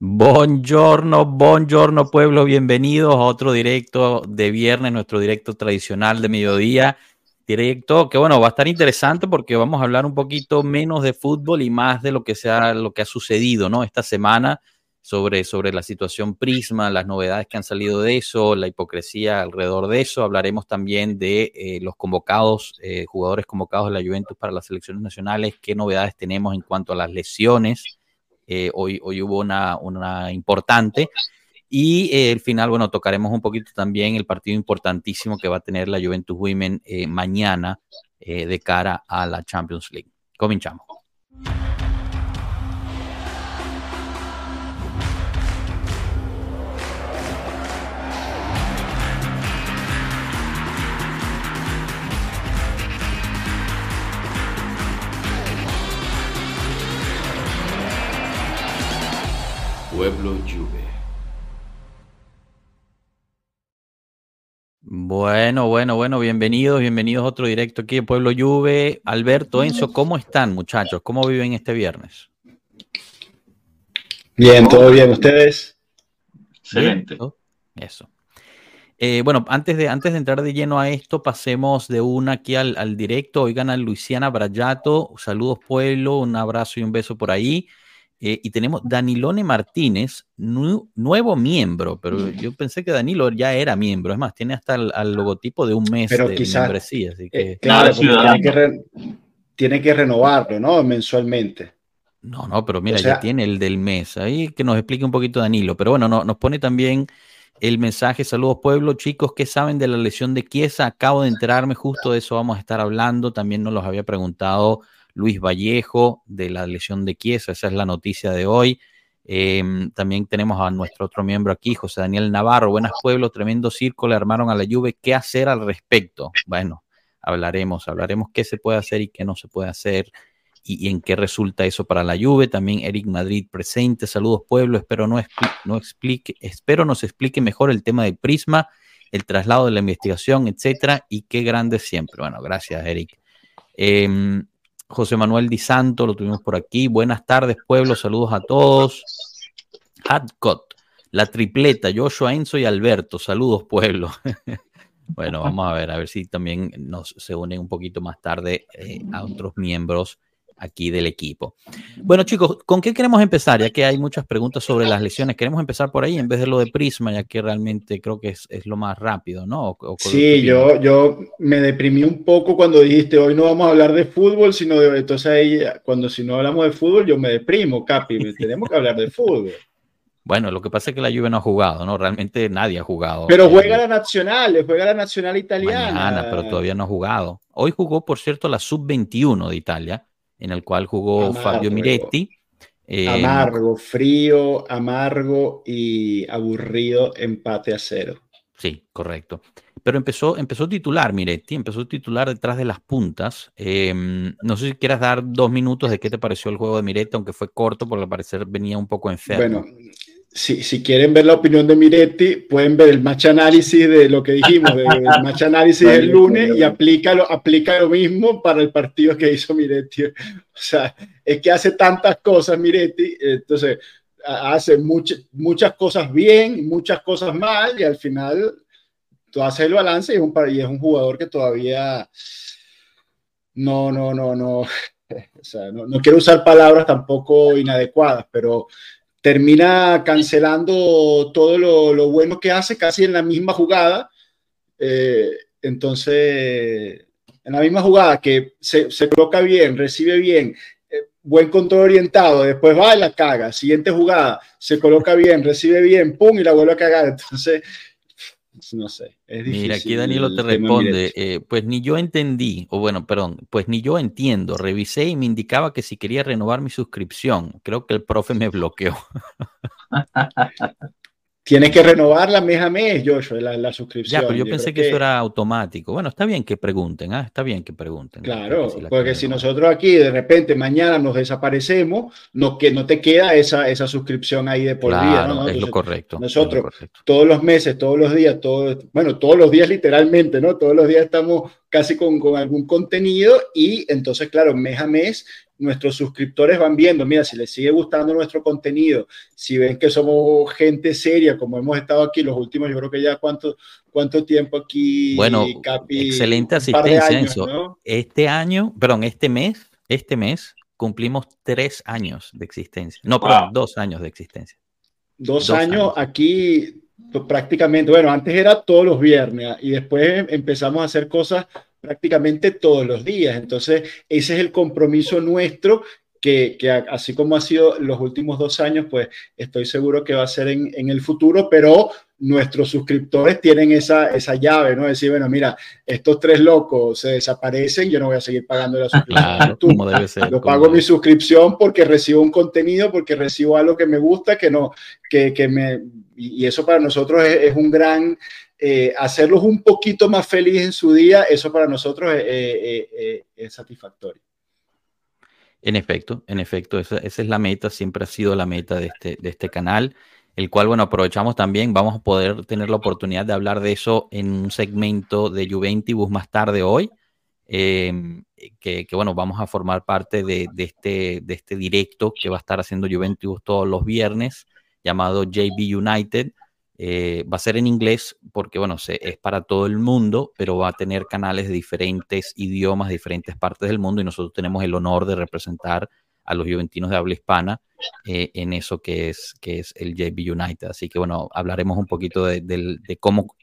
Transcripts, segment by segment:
Buongiorno, buongiorno pueblo, bienvenidos a otro directo de viernes, nuestro directo tradicional de mediodía. Directo que bueno, va a estar interesante porque vamos a hablar un poquito menos de fútbol y más de lo que sea lo que ha sucedido, ¿no? Esta semana sobre, sobre la situación Prisma, las novedades que han salido de eso, la hipocresía alrededor de eso. Hablaremos también de eh, los convocados, eh, jugadores convocados de la Juventus para las selecciones nacionales, qué novedades tenemos en cuanto a las lesiones eh, hoy, hoy hubo una, una importante. Y eh, al final, bueno, tocaremos un poquito también el partido importantísimo que va a tener la Juventus Women eh, mañana de cara a la Champions League. Comenzamos. Pueblo Juve. Bueno, bueno, bueno, bienvenidos, bienvenidos a otro directo aquí de Pueblo Juve. Alberto, Enzo, ¿cómo están muchachos? ¿Cómo viven este viernes? Bien, todo bien, ¿ustedes? Excelente. Eso. Eh, bueno, antes de, antes de entrar de lleno a esto, pasemos de una aquí al, al directo. Oigan a Luisiana Brayato, saludos pueblo, un abrazo y un beso por ahí. Eh, y tenemos Danilone Martínez, nuevo miembro, pero mm. yo pensé que Danilo ya era miembro. Es más, tiene hasta el, logotipo de un mes de membresía. Así que, eh, claro, tiene que, tiene que renovarlo, ¿no? Mensualmente. No, no, pero mira, ya tiene el del mes. Ahí que nos explique un poquito Danilo. Pero bueno, no, nos pone también el mensaje. Saludos, pueblo. Chicos, ¿qué saben de la lesión de Chiesa? Acabo de enterarme, justo de eso vamos a estar hablando. También nos los había preguntado Luis Vallejo de la lesión de Chiesa, esa es la noticia de hoy. Em, también tenemos a nuestro otro miembro aquí, José Daniel Navarro. Buenas pueblos, tremendo circo le armaron a la Juve. ¿Qué hacer al respecto? Bueno, hablaremos, hablaremos qué se puede hacer y qué no se puede hacer y, en qué resulta eso para la Juve. También Eric Madrid presente. Saludos pueblo, espero no, explique, espero nos explique mejor el tema del Prisma, el traslado de la investigación, etcétera, y qué grande siempre. Bueno, gracias Eric. Eh, José Manuel Di Santo, lo tuvimos por aquí. Buenas tardes, pueblo, saludos a todos. Hadcott, la tripleta, Joshua, Enzo y Alberto, saludos, pueblo. bueno, vamos a ver, a ver si también nos se unen un poquito más tarde eh, a otros miembros aquí del equipo. Bueno, chicos, ¿con qué queremos empezar? Ya que hay muchas preguntas sobre las lesiones, queremos empezar por ahí en vez de lo de Prisma, ya que realmente creo que es, es lo más rápido, ¿no? sí, yo, yo me deprimí un poco cuando dijiste, hoy no vamos a hablar de fútbol, sino de, entonces ahí, cuando si no hablamos de fútbol, yo me deprimo, Capi, tenemos que hablar de fútbol. Bueno, lo que pasa es que la Juve no ha jugado, ¿no? Realmente nadie ha jugado. Pero juega la Nacional, juega la Nacional italiana. Mañana, pero todavía no ha jugado. Hoy jugó, por cierto, la Sub-21 de Italia, en el cual jugó Fabio Miretti. Eh, amargo, frío, amargo y aburrido empate a cero. Sí, correcto. Pero empezó, empezó titular Miretti, empezó titular detrás de las puntas. Em, no sé si quieras dar dos minutos de qué te pareció el juego de Miretti, aunque fue corto, porque al parecer venía un poco enfermo. Bueno, si, quieren ver la opinión de Miretti, pueden ver el match análisis de lo que dijimos, el match análisis del lunes y aplica lo, aplica lo mismo para el partido que hizo Miretti. O sea, es que hace tantas cosas Miretti, entonces hace muchas muchas cosas bien, muchas cosas mal y al final tú haces el balance y es un, y es un jugador que todavía no, no, no, no, o sea, no, no quiero usar palabras tampoco inadecuadas, pero termina cancelando todo lo, bueno que hace casi en la misma jugada. Eh, entonces, en la misma jugada que se, coloca bien, recibe bien, eh, buen control orientado, después va y la caga. Siguiente jugada, se coloca bien, recibe bien, pum, y la vuelve a cagar. Entonces, no sé. Es difícil Mira, aquí Danilo te responde, eh, pues ni yo entendí, o bueno, perdón, pues ni yo entiendo. Revisé y me indicaba que si quería renovar mi suscripción, creo que el profe me bloqueó. Tienes que renovarla mes a mes, Joshua, la, la suscripción. Ya, pero yo, pensé que, eso era automático. Bueno, está bien que pregunten, ¿ah? está bien que pregunten. Claro, porque si nosotros aquí de repente mañana nos desaparecemos, no, que no te queda esa, esa suscripción ahí de por vida. ¿no? Es lo correcto. Nosotros, todos los meses, todos los días, todo, bueno, todos los días literalmente, ¿no? Todos los días estamos casi con, con algún contenido y entonces, claro, mes a mes nuestros suscriptores van viendo, mira, si les sigue gustando nuestro contenido, si ven que somos gente seria, como hemos estado aquí los últimos, yo creo que ya cuánto, cuánto tiempo aquí. Bueno, excelente asistencia, Este año, perdón, este mes, este mes cumplimos tres años de existencia. No, perdón, dos años de existencia. Dos, años, aquí pues, prácticamente, bueno, antes era todos los viernes y después empezamos a hacer cosas prácticamente todos los días. Entonces, ese es el compromiso nuestro que, que, así como ha sido los últimos dos años, pues estoy seguro que va a ser en, en, el futuro, pero nuestros suscriptores tienen esa, esa llave, ¿no? Decir, bueno, mira, estos tres locos se desaparecen, yo no voy a seguir pagando la suscripción. yo pago mi suscripción porque recibo un contenido, porque recibo algo que me gusta, que no, que, que me, y eso para nosotros es, es un gran, eh, hacerlos un poquito más felices en su día, eso para nosotros es, es satisfactorio. En efecto, en efecto, esa, esa, es la meta, siempre ha sido la meta de este, de este canal el cual, bueno, aprovechamos también, vamos a poder tener la oportunidad de hablar de eso en un segmento de Juventus más tarde hoy, em, que, bueno, vamos a formar parte de, este, de este directo que va a estar haciendo Juventus todos los viernes, llamado JB United. Eh, va a ser en inglés porque, bueno, es para todo el mundo, pero va a tener canales de diferentes idiomas, de diferentes partes del mundo y nosotros tenemos el honor de representar a los juventinos de habla hispana eh, en eso que es, que es el JB United. Así que bueno, hablaremos un poquito de, cómo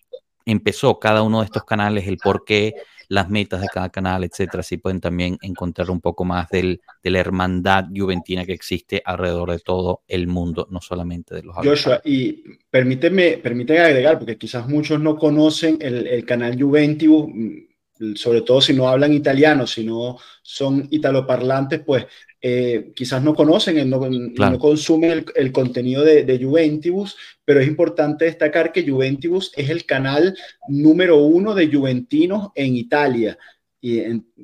empezó cada uno de estos canales, el por qué, las metas de cada canal, etcétera. Así pueden también encontrar un poco más del, de la hermandad juventina que existe alrededor de todo el mundo, no solamente de los Joshua, y permíteme, permíteme agregar, porque quizás muchos no conocen el, el canal Juventus sobre todo si no hablan italiano, si no son italoparlantes, pues eh, quizás no conocen, no, no consumen el, contenido de, de, Juventus, pero es importante destacar que Juventus es el canal número uno de juventinos en Italia, y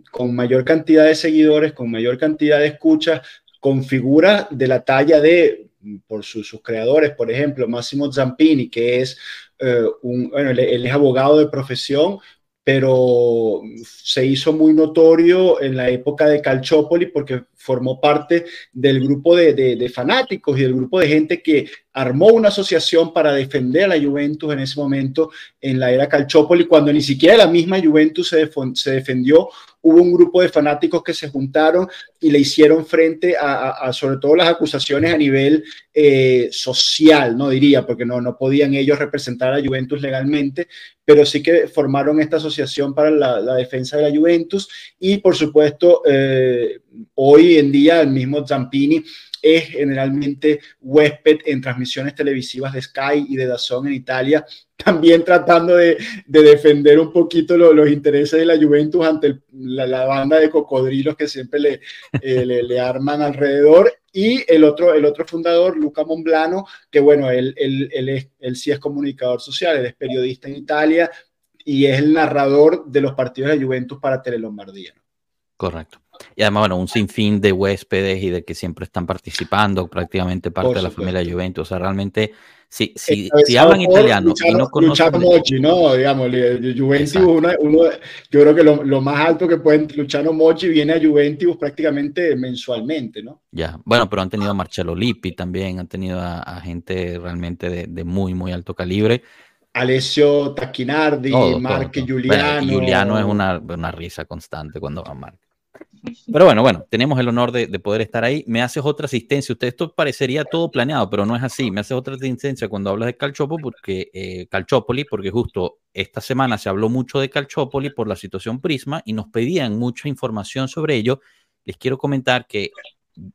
con mayor cantidad de seguidores, con mayor cantidad de escuchas, con figuras de la talla de, por sus, creadores, por ejemplo, Massimo Zampini, que es eh, un, bueno, él es abogado de profesión, pero se hizo muy notorio en la época de Calciopoli porque formó parte del grupo de, fanáticos y del grupo de gente que armó una asociación para defender a la Juventus en ese momento en la era Calciopoli, cuando ni siquiera la misma Juventus se defendió hubo un grupo de fanáticos que se juntaron y le hicieron frente a, sobre todo las acusaciones a nivel eh, social, no diría, porque no, no podían ellos representar a Juventus legalmente, pero sí que formaron esta asociación para la, defensa de la Juventus y por supuesto eh, hoy en día el mismo Zampini es generalmente huésped en transmisiones televisivas de Sky y de Dazón en Italia, también tratando de, defender un poquito los intereses de la Juventus ante la, banda de cocodrilos que siempre eh, le, le, arman alrededor. Y el otro, el otro fundador, Luca Monblano, que bueno, él, él, él, él sí es comunicador social, él es periodista en Italia y es el narrador de los partidos de Juventus para Telelombardía. Correcto. Y además, bueno, un sinfín de huéspedes y de que siempre están participando, práticamente parte de la familia Juventus. O sea, realmente, si, si, si hablan italiano y no conocen... Mochi, ¿no? Digamos, Juventus, uno, uno, yo creo que lo, lo, más alto que pueden... Luciano Mochi viene a Juventus prácticamente mensualmente, ¿no? Ya, bueno, pero han tenido a Marcelo Lippi también, han tenido a, gente realmente de, de, muy, muy alto calibre. Alessio Tacchinardi, Marque Giuliano. Giuliano es una, una risa constante cuando va Marque. Pero bueno, bueno, tenemos el honor de, poder estar ahí. Me haces otra asistencia. Usted esto parecería todo planeado, pero no es así. Me haces otra asistencia cuando hablas de Calciopoli, porque eh, porque justo esta semana se habló mucho de Calciopoli por la situación Prisma y nos pedían mucha información sobre ello. Les quiero comentar que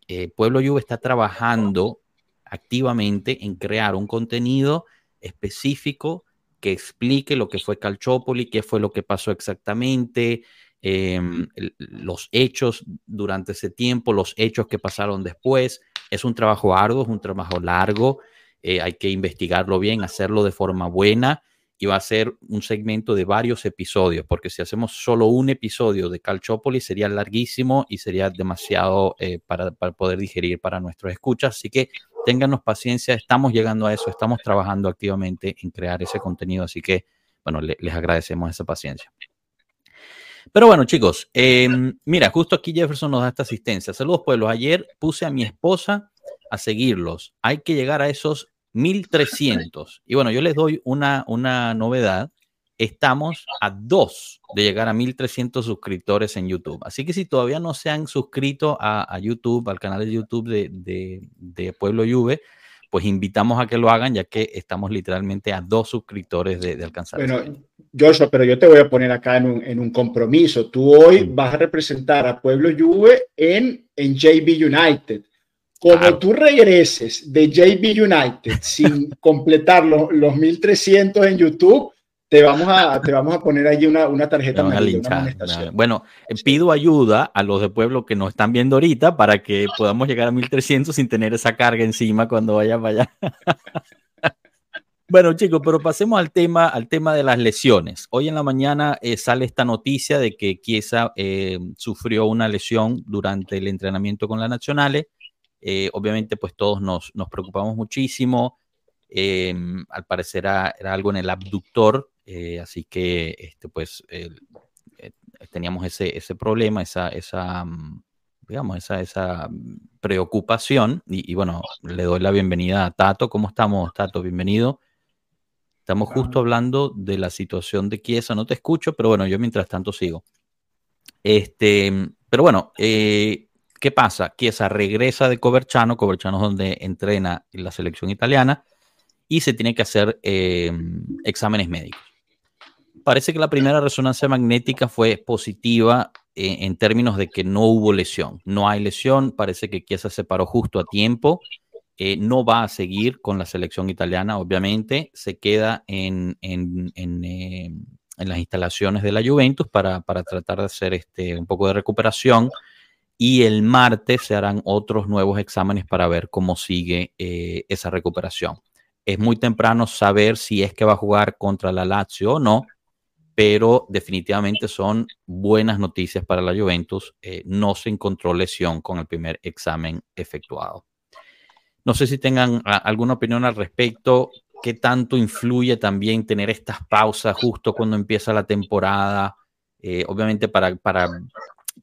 eh, Pueblo Juve está trabajando activamente en crear un contenido específico que explique lo que fue Calciopoli, qué fue lo que pasó exactamente, Em, los hechos durante ese tiempo, los hechos que pasaron después. Es un trabajo arduo, es un trabajo largo, eh, hay que investigarlo bien, hacerlo de forma buena y va a ser un segmento de varios episodios, porque si hacemos solo un episodio de Calchópolis sería larguísimo y sería demasiado eh, para, poder digerir para nuestros escuchas. Así que ténganos paciencia, estamos llegando a eso, estamos trabajando activamente en crear ese contenido, así que, bueno, les agradecemos esa paciencia. Pero bueno, chicos, em, mira, justo aquí Jefferson nos da esta asistencia. Saludos, pueblos. Ayer puse a mi esposa a seguirlos. Hay que llegar a esos 1300. Y bueno, yo les doy una, una novedad. Estamos a dos de llegar a 1300 suscriptores en YouTube. Así que si todavía no se han suscrito a, YouTube, al canal de YouTube de, Pueblo Juve, pues invitamos a que lo hagan, ya que estamos literalmente a dos suscriptores de, alcanzar. Bueno, Joshua, pero yo te voy a poner acá en un, compromiso. Tú hoy vas a representar a Pueblo Juve en, en JB United. Como tú regreses de JB United sin completar los, los 1300 en YouTube, te vamos a, te vamos a poner allí una, una tarjeta. bueno, eh, pido ayuda a los de pueblo que nos están viendo ahorita para que podamos llegar a 1300 sin tener esa carga encima cuando vaya para allá. bueno, chicos, pero pasemos al tema, al tema de las lesiones. Hoy en la mañana eh, sale esta noticia de que Chiesa eh, sufrió una lesión durante el entrenamiento con la Nacional. obviamente, pues todos nos, nos preocupamos muchísimo. al parecer era, era, algo en el abductor, eh, así que, este, pues, eh, teníamos ese, ese problema, esa, esa, mm, digamos, esa, esa preocupación. Y, bueno, le doy la bienvenida a Tato. ¿Cómo estamos, Tato? Bienvenido. Estamos justo hablando de la situación de Chiesa. No te escucho, pero bueno, yo mientras tanto sigo. Este, pero bueno, eh, ¿qué pasa? Chiesa regresa de Coverchano. Coverchano es donde entrena en la selección italiana y se tiene que hacer exámenes médicos parece que la primera resonancia magnética fue positiva eh, en, términos de que no hubo lesión. No hay lesión, parece que Chiesa se paró justo a tiempo. Eh, no va a seguir con la selección italiana, obviamente. Se queda en, en, eh, las instalaciones de la Juventus para, tratar de hacer este, un poco de recuperación. Y el martes se harán otros nuevos exámenes para ver cómo sigue esa recuperación. Es muy temprano saber si es que va a jugar contra la Lazio o no pero definitivamente son buenas noticias para la Juventus. Eh, no se encontró lesión con el primer examen efectuado. No sé si tengan alguna opinión al respecto. ¿Qué tanto influye también tener estas pausas justo cuando empieza la temporada? Eh, obviamente para, para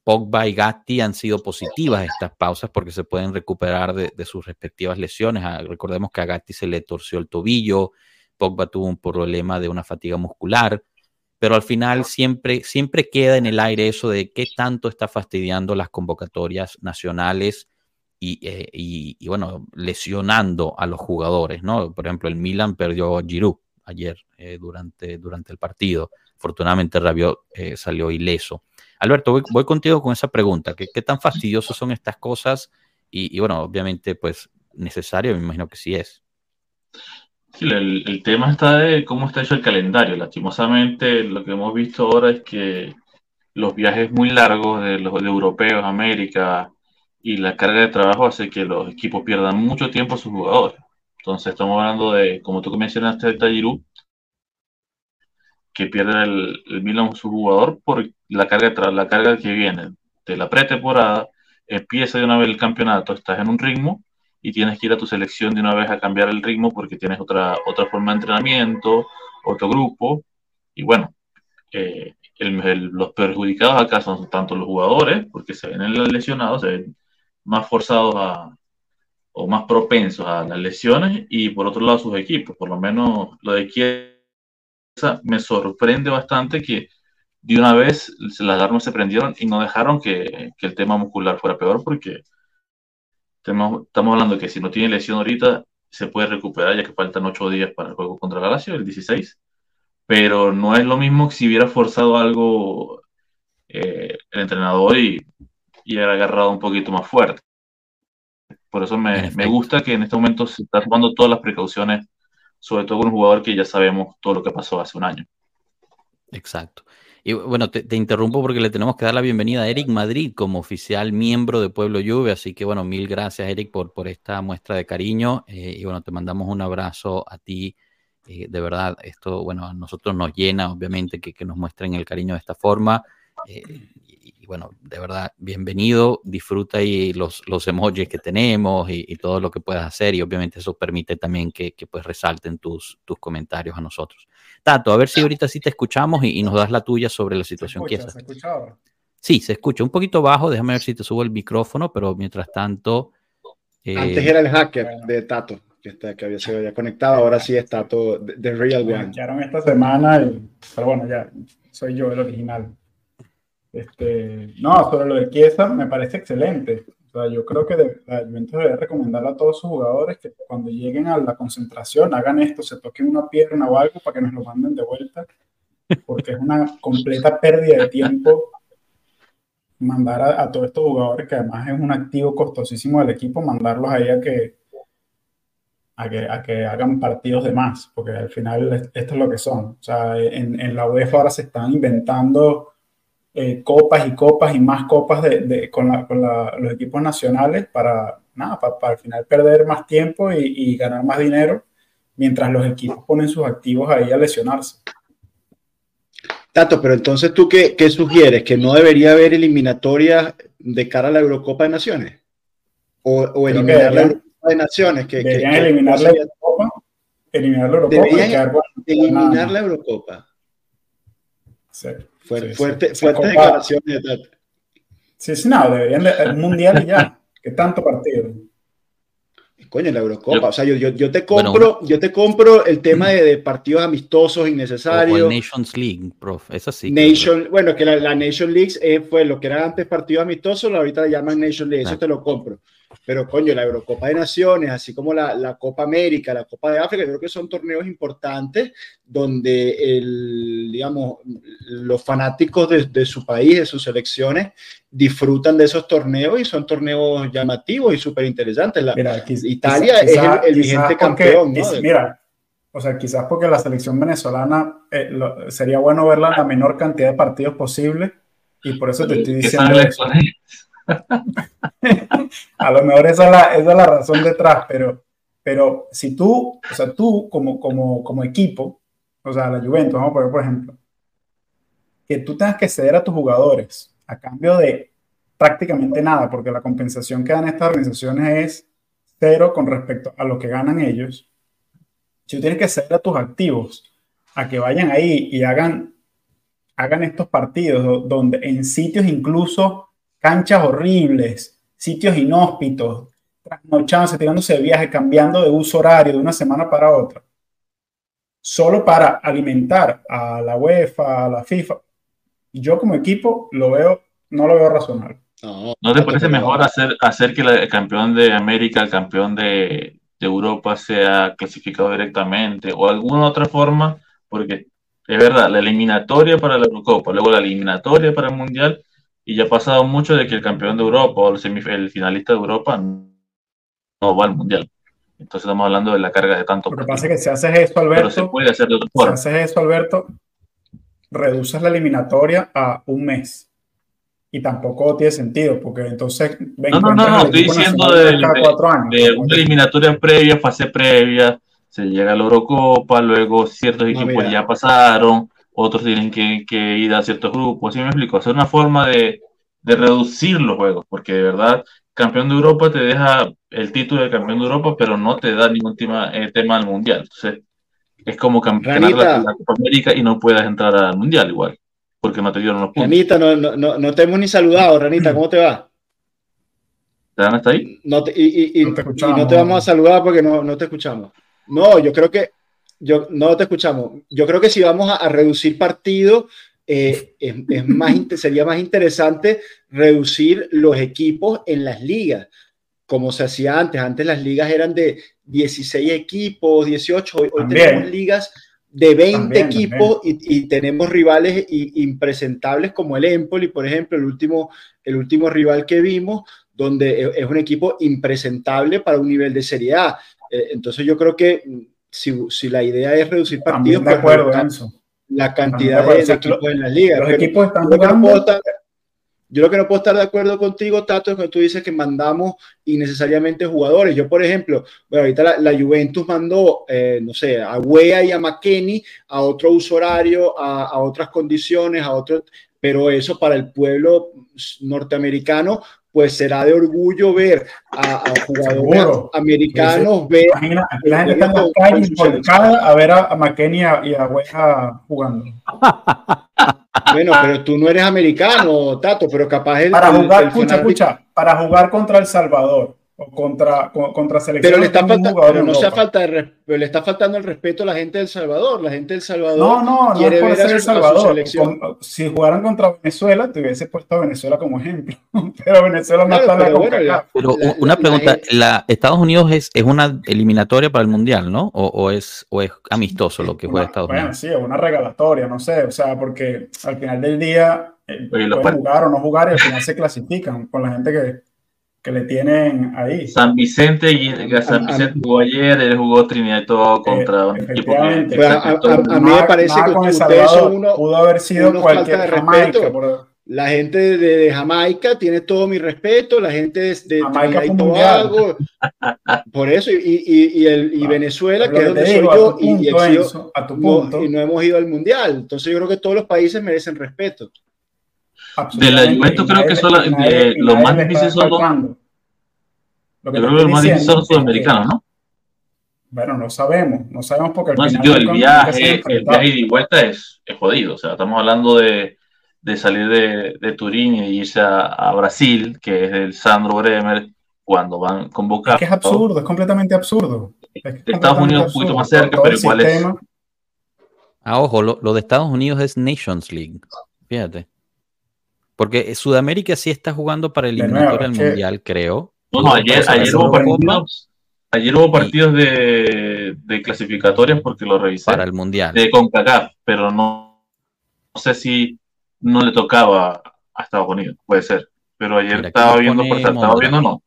Pogba y Gatti han sido positivas estas pausas porque se pueden recuperar de, sus respectivas lesiones. Ah, recordemos que a Gatti se le torció el tobillo, Pogba tuvo un problema de una fatiga muscular pero al final siempre, siempre queda en el aire eso de qué tanto está fastidiando las convocatorias nacionales y, eh, bueno, lesionando a los jugadores, ¿no? Por ejemplo, el Milan perdió a Giroud ayer eh, durante, durante el partido. Afortunadamente Rabiot eh, salió ileso. Alberto, voy, contigo con esa pregunta. ¿Qué, ¿Qué, tan fastidiosos son estas cosas? Y, y, bueno, obviamente, pues necesario, me imagino que sí es. Sí, el, tema está de cómo está hecho el calendario. Lastimosamente, lo que hemos visto ahora es que los viajes muy largos de los de europeos, América y la carga de trabajo hace que los equipos pierdan mucho tiempo a sus jugadores. Entonces, estamos hablando de, como tú mencionaste, de Tajiru, que pierde el, el Milan su jugador por la carga, la carga que viene de la pretemporada, empieza de una vez el campeonato, estás en un ritmo y tienes que ir a tu selección de una vez a cambiar el ritmo porque tienes otra, otra forma de entrenamiento, otro grupo. Y bueno, eh, los perjudicados acá son tanto los jugadores, porque se ven lesionados, se ven más forzados a, o más propensos a las lesiones, y por otro lado sus equipos. Por lo menos lo de Chiesa me sorprende bastante que de una vez las alarmas se prendieron y no dejaron que, que el tema muscular fuera peor, porque Estamos, hablando que si no tiene lesión ahorita, se puede recuperar ya que faltan ocho días para el juego contra la Lazio, el 16. Pero no es lo mismo que si hubiera forzado algo eh, el entrenador y, y hubiera agarrado un poquito más fuerte. Por eso me, me, gusta que en este momento se está tomando todas las precauciones, sobre todo con un jugador que ya sabemos todo lo que pasó hace un año. Exacto. Y bueno, te, interrumpo porque le tenemos que dar la bienvenida a Eric Madrid como oficial miembro de Pueblo Lluvia. Así que bueno, mil gracias Eric por, por esta muestra de cariño. Eh, y bueno, te mandamos un abrazo a ti. Eh, de verdad, esto, bueno, a nosotros nos llena, obviamente, que, que, nos muestren el cariño de esta forma. Eh, y, bueno, de verdad, bienvenido, disfruta ahí los, los emojis que tenemos y, todo lo que puedas hacer y obviamente eso permite también que, pues resalten tus, tus comentarios a nosotros. Tato, a ver si ahorita sí te escuchamos y, nos das la tuya sobre la situación que ¿Se escuchaba? Sí, se escucha un poquito bajo, déjame ver si te subo el micrófono, pero mientras tanto... Eh, Antes era el hacker de Tato, que, está, que había, se había conectado, ahora sí es Tato de, Real One. Me esta semana, pero bueno, ya soy yo el original. Este, no, sobre lo de Chiesa me parece excelente. O sea, yo creo que Juventus debería recomendarle a todos sus jugadores que cuando lleguen a la concentración hagan esto, se toquen una pierna o algo para que nos lo manden de vuelta, porque es una completa pérdida de tiempo mandar a, todos estos jugadores, que además es un activo costosísimo del equipo, mandarlos ahí a que, a que, a que hagan partidos de más, porque al final esto es lo que son. O sea, en, en la UEFA ahora se están inventando eh, copas y copas y más copas de, con, los equipos nacionales para, nada, para, al final perder más tiempo y, ganar más dinero, mientras los equipos ponen sus activos ahí a lesionarse. Tato, pero entonces tú qué, qué sugieres? ¿Que no debería haber eliminatorias de cara a la Eurocopa de Naciones? ¿O, eliminar la Eurocopa de Naciones? Que, eliminar la Eurocopa. Eliminar la Eurocopa. eliminar la Eurocopa. Fuerte, fuerte, fuerte declaraciones de Tato. Sí, sí, no, deberían de, el mundial y ya. ¿Qué tanto partido? Coño, la Eurocopa. o sea, yo, yo, yo te compro, yo te compro el tema de, de partidos amistosos innecesarios. O, Nations League, prof. Eso sí. Nation, bueno, que la, la Nation League eh, fue lo que era antes partido amistoso, ahorita le llaman Nation League. Eso te lo compro. Pero coño, la Eurocopa de Naciones, así como la, la, Copa América, la Copa de África, creo que son torneos importantes donde el, digamos, los fanáticos de, de, su país, de sus selecciones, disfrutan de esos torneos y son torneos llamativos y súper interesantes. Italia es el, vigente campeón. Mira, o sea, quizás porque la selección venezolana eh, sería bueno verla en la menor cantidad de partidos posible y por eso te estoy diciendo eso. A lo mejor esa es, la, razón detrás, pero, pero si tú, o sea, tú como, como, como equipo, o sea, la Juventus, vamos a poner por ejemplo, que tú tengas que ceder a tus jugadores a cambio de prácticamente nada, porque la compensación que dan estas organizaciones es cero con respecto a lo que ganan ellos. Si tú tienes que ceder a tus activos a que vayan ahí y hagan, hagan estos partidos donde en sitios incluso canchas horribles, sitios inhóspitos, trasnochándose, tirándose de viaje, cambiando de uso horario de una semana para otra, solo para alimentar a la UEFA, a la FIFA. Yo como equipo lo veo, no lo veo razonable. No, te parece mejor hacer, hacer que el campeón de América, el campeón de, de Europa sea clasificado directamente o alguna otra forma? Porque es verdad, la eliminatoria para la Eurocopa, luego la eliminatoria para el Mundial, y ya ha pasado mucho de que el campeón de Europa o el, el finalista de Europa no va al mundial. Entonces estamos hablando de la carga de tanto. Lo que pasa es que si haces eso, Alberto, se puede hacer de Si haces eso, Alberto, reduces la eliminatoria a un mes. Y tampoco tiene sentido, porque entonces. No, no, no, no, estoy diciendo de, de, una eliminatoria previa, fase previa, se llega a la Eurocopa, luego ciertos equipos ya pasaron, otros tienen que, ir a ciertos grupos, ¿sí me explico? Hacer una forma de, reducir los juegos, porque de verdad, campeón de Europa te deja el título de campeón de Europa, pero no te da ningún tema, eh, tema al mundial. Entonces, es como campeonar la, Copa América y no puedas entrar al mundial igual, porque no te dieron los puntos. Ranita, no, no, no, te hemos ni saludado, Ranita, ¿cómo te va? ¿Te hasta ahí? No y, no te y, no te vamos a saludar porque no, no te escuchamos. No, yo creo que yo, no te escuchamos. Yo creo que si vamos a, reducir partidos, eh, es, más, sería más interesante reducir los equipos en las ligas, como se hacía antes. Antes las ligas eran de 16 equipos, 18, hoy, tenemos ligas de 20 equipos Y, tenemos rivales impresentables como el Empoli, por ejemplo, el último, el último rival que vimos, donde es un equipo impresentable para un nivel de Serie A. Eh, entonces yo creo que si, la idea es reducir partidos, de pues, acuerdo, la, la cantidad de, equipos en las ligas. Los equipos están yo lo que no puedo estar de acuerdo contigo, Tato, es que tú dices que mandamos innecesariamente jugadores. Yo, por ejemplo, bueno, ahorita la, Juventus mandó, eh, no sé, a Wea y a McKenny a otro uso horario, a, otras condiciones, a otro, pero eso para el pueblo norteamericano pues será de orgullo ver a, jugadores americanos ver la gente está en calle a ver a, McKenny y a, Hueja jugando. Bueno, pero tú no eres americano, Tato, pero capaz el, para jugar, escucha, escucha, para jugar contra El Salvador contra, contra selección. Pero le está, falta, no sea falta de le está faltando el respeto a la gente del Salvador. La gente del Salvador no, no, quiere no ver a su, El Salvador. si jugaran contra Venezuela, te hubiese puesto a Venezuela como ejemplo. pero Venezuela no está pero, la pero una pregunta, la, Estados Unidos es, es una eliminatoria para el Mundial, ¿no? O, o, es, o es amistoso lo que juega Estados bueno, Unidos. Sí, es una regalatoria, no sé, o sea, porque al final del día eh, pueden jugar o no jugar y al final se clasifican con la gente que que le tienen ahí. San Vicente, y San Vicente jugó ayer, él jugó Trinidad y todo contra un equipo que, a, mí me parece que ustedes son uno, pudo haber sido cualquier de Jamaica, respeto. La gente de, Jamaica tiene todo mi respeto, la gente de, de Jamaica y Tobago, por eso, y, y, y, el, y ah, Venezuela, que es donde soy yo, y, a tu punto. No, y no hemos ido al Mundial. Entonces yo creo que todos los países merecen respeto. De la Juventus creo que son los más difíciles son los. Yo creo que los más difíciles son los sudamericanos, ¿no? Bueno, no sabemos, no sabemos porque al final el viaje, el viaje y vuelta es, es, jodido. O sea, estamos hablando de, de salir de, de, Turín y irse a, a, Brasil, que es el Sandro Bremer, cuando van convocados. Es que es absurdo, es completamente absurdo. Estados Unidos es un poquito más cerca, pero igual es. Ah, ojo, lo, lo de Estados Unidos es Nations League. Fíjate. Porque Sudamérica sí está jugando para el eliminatorio del Mundial, creo. No, no, ayer, ayer, hubo partidos, ayer hubo partidos de, de, clasificatorias porque lo revisé. Para el Mundial. De CONCACAF, pero no, no sé si no le tocaba a Estados Unidos, puede ser. Pero ayer estaba viendo, por estaba viendo no.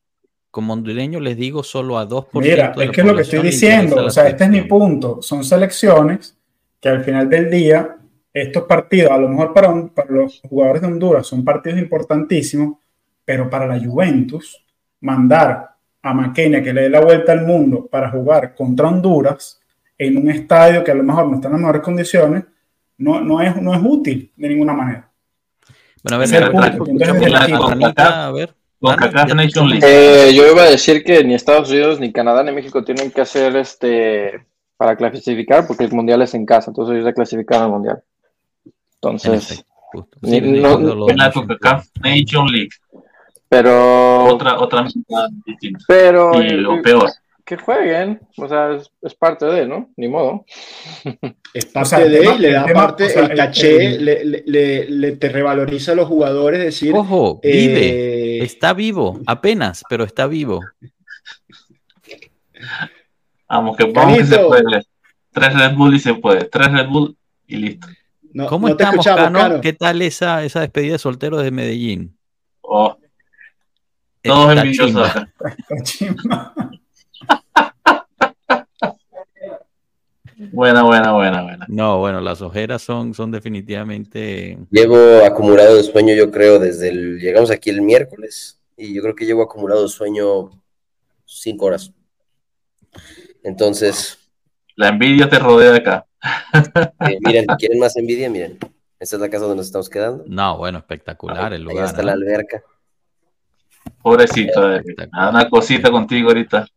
Como hondureño les digo solo a 2%. Mira, es que es lo que estoy diciendo, o sea, este es mi punto. Son selecciones que al final del día estos partidos, a lo mejor para, los jugadores de Honduras son partidos importantísimos, pero para la Juventus, mandar a Maquenia que le dé la vuelta al mundo para jugar contra Honduras en un estadio que a lo mejor no está en las mejores condiciones, no, no, es, no es útil de ninguna manera. Bueno, a ver, yo iba a decir que ni Estados Unidos, ni Canadá, ni México tienen que hacer este para clasificar porque el mundial es en casa, entonces ellos ya clasificaron al mundial. Entonces, no, en la Nation League. Pero. Otra, otra distinta. Pero. Y lo peor. Que jueguen, o sea, es, parte de, ¿no? Ni modo. Es parte de, le da parte, el caché, le, le, le, te revaloriza a los jugadores, decir. Ojo, vive, eh, está vivo, apenas, pero está vivo. Vamos, que, vamos que se puede. Tres Red Bull y se puede. Tres Red Bull y listo. ¿Cómo estamos, Cano? ¿Qué tal esa, esa despedida de soltero de Medellín? Oh. Todos envidiosos buena, buena, buena, buena. No, bueno, las ojeras son, son definitivamente. Llevo acumulado de sueño, yo creo, desde el. Llegamos aquí el miércoles y yo creo que llevo acumulado de sueño cinco horas. Entonces. La envidia te rodea acá. Eh, miren, ¿quieren más envidia? Miren, esta es la casa donde nos estamos quedando. No, bueno, espectacular el lugar. Ahí está la alberca. Pobrecito, eh, una cosita contigo ahorita.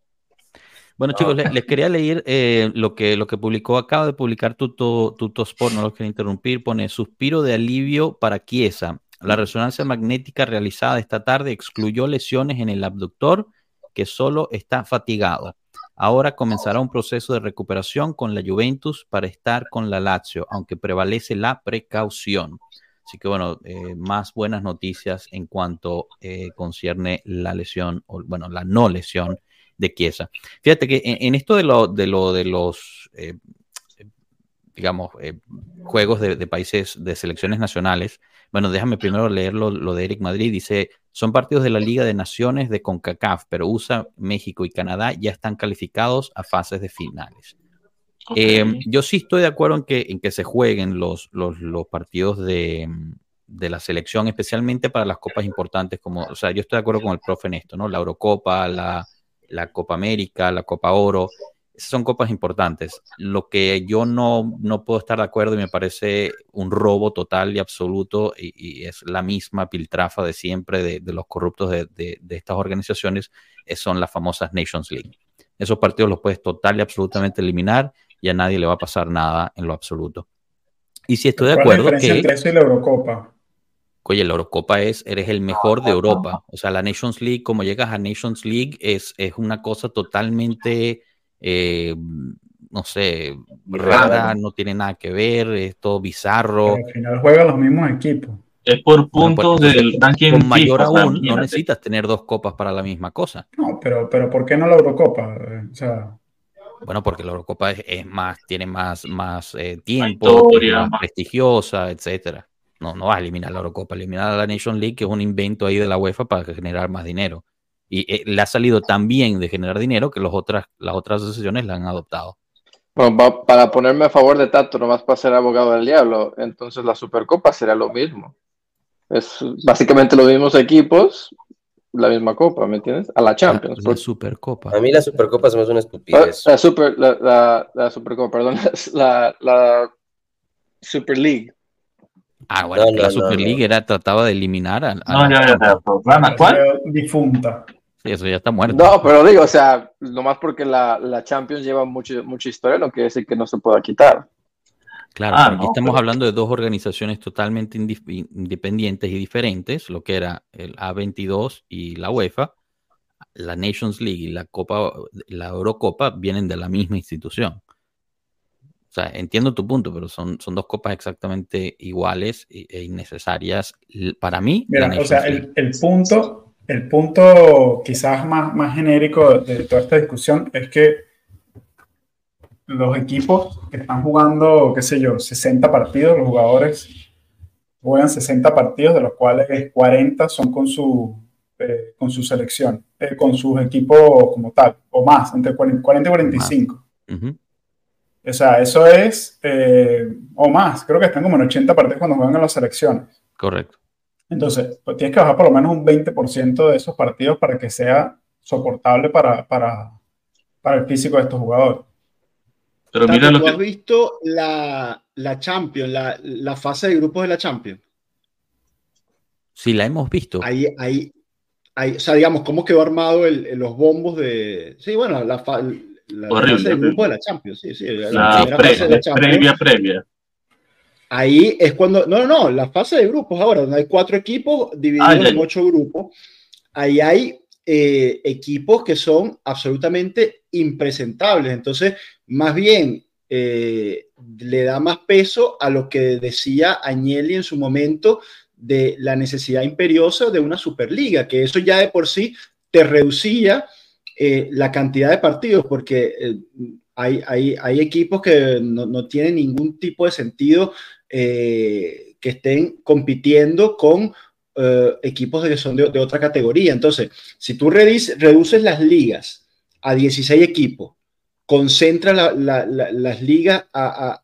Bueno, chicos, les, quería leer eh, lo, que, lo que publicó, acaba de publicar Tuto, Tuto Sport, no lo quiero interrumpir, pone suspiro de alivio para Chiesa. La resonancia magnética realizada esta tarde excluyó lesiones en el abductor, que solo está fatigado. Ahora comenzará un proceso de recuperación con la Juventus para estar con la Lazio, aunque prevalece la precaución. Así que bueno, eh, más buenas noticias en cuanto eh, concierne la lesión, o bueno, la no lesión de Chiesa. Fíjate que en, esto de lo de, lo, de los, eh, digamos, juegos de, de, países, de selecciones nacionales, bueno, déjame primero leer lo, de Eric Madrid. Dice, son partidos de la Liga de Naciones de CONCACAF, pero USA, México y Canadá ya están calificados a fases de finales. Eh, yo sí estoy de acuerdo en que, en que se jueguen los, los, partidos de, la selección, especialmente para las copas importantes, como, o sea, yo estoy de acuerdo con el profe en esto, ¿no? La Eurocopa, la, la Copa América, la Copa Oro, son copas importantes. Lo que yo no, no puedo estar de acuerdo y me parece un robo total y absoluto y, es la misma piltrafa de siempre de, los corruptos de, de, estas organizaciones, son las famosas Nations League. Esos partidos los puedes total y absolutamente eliminar y a nadie le va a pasar nada en lo absoluto. Y si estoy de acuerdo ¿Cuál es la diferencia entre eso y la Eurocopa? Oye, la Eurocopa es, eres el mejor de Europa. O sea, la Nations League, como llegas a Nations League, es, es una cosa totalmente eh, no sé, rara, no tiene nada que ver, es todo bizarro. al final juegan los mismos equipos. Es por puntos del ranking. Con mayor aún, no necesitas tener dos copas para la misma cosa. No, pero, pero ¿por qué no la Eurocopa? O sea, bueno, porque la Eurocopa es, más, tiene más, más eh, tiempo, más, prestigiosa, etcétera. No, no vas a eliminar la Eurocopa, eliminar a la Nation League, que es un invento ahí de la UEFA para generar más dinero y eh, le ha salido tan bien de generar dinero que los otras, las otras asociaciones la han adoptado. Bueno, para ponerme a favor de Tato, nomás para ser abogado del diablo, entonces la Supercopa será lo mismo. Es básicamente los mismos equipos, la misma copa, ¿me entiendes? A la Champions. La, Supercopa. A mí la Supercopa es más una estupidez. Ah, la, super, la, la, Supercopa, perdón, la, la Super League. Ah, bueno, la Super League era, trataba de eliminar a, no, ya, ya, ya, ¿Cuál? Difunta. Sí, eso ya está muerto. No, pero digo, o sea, nomás porque la, la Champions lleva mucho, mucha historia, no quiere decir que no se pueda quitar. Claro, ah, aquí estamos hablando de dos organizaciones totalmente independientes y diferentes, lo que era el A22 y la UEFA. La Nations League y la Copa, la Eurocopa vienen de la misma institución. O sea, entiendo tu punto, pero son, son dos copas exactamente iguales e innecesarias. Para mí, Mira, o sea, el, el, punto, el punto quizás más, más genérico de toda esta discusión es que los equipos que están jugando, qué sé yo, 60 partidos, los jugadores juegan 60 partidos, de los cuales 40 son con su, eh, con su selección, eh, con sus equipos como tal, o más, entre 40 y 45. O sea, eso es, eh, o más, creo que están como en 80 partidos cuando juegan en las selecciones. Correcto. Entonces, pues tienes que bajar por lo menos un 20% de esos partidos para que sea soportable para, para, para el físico de estos jugadores. Pero mira lo que... has visto la, la Champions, la, la, fase de grupos de la Champions? Sí, la hemos visto. Ahí, ahí, ahí o sea, digamos, cómo quedó armado el, los bombos de... Sí, bueno, la, la, fase de grupos de la Champions, sí, sí. La, previa, previa. Ahí es cuando, no, no, no, la fase de grupos ahora, donde hay cuatro equipos divididos ah, en ocho grupos, ahí hay eh, equipos que son absolutamente impresentables. Entonces, más bien, eh, le da más peso a lo que decía Agnelli en su momento de la necesidad imperiosa de una Superliga, que eso ya de por sí te reducía eh, la cantidad de partidos, porque hay, hay, hay, equipos que no, no, tienen ningún tipo de sentido eh, que estén compitiendo con eh, equipos que son de, otra categoría. Entonces, si tú reduces las ligas a 16 equipos, concentra las ligas a,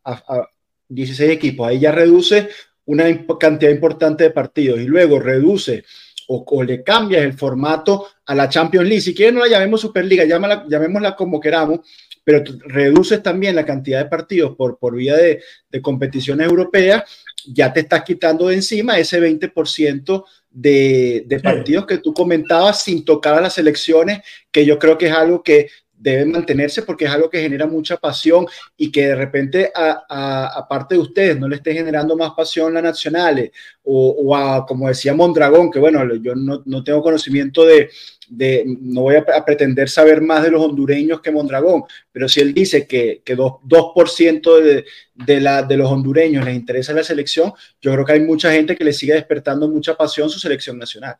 16 equipos, ahí ya reduce una cantidad importante de partidos y luego reduce o, le cambias el formato a la Champions League. Si quieres no la llamemos Superliga, llamémosla como queramos, pero reduces también la cantidad de partidos por, por vía de, de competiciones europeas, ya te estás quitando de encima ese 20% de, de partidos que tú comentabas sin tocar a las elecciones, que yo creo que es algo que debe mantenerse porque es algo que genera mucha pasión y que de repente, aparte de ustedes, no le esté generando más pasión la nacionales o, o a, como decía Mondragón, que bueno, yo no, no tengo conocimiento de, de, no voy a, pretender saber más de los hondureños que Mondragón, pero si él dice que, que 2%, de, de, la, de los hondureños les interesa la selección, yo creo que hay mucha gente que le sigue despertando mucha pasión su selección nacional.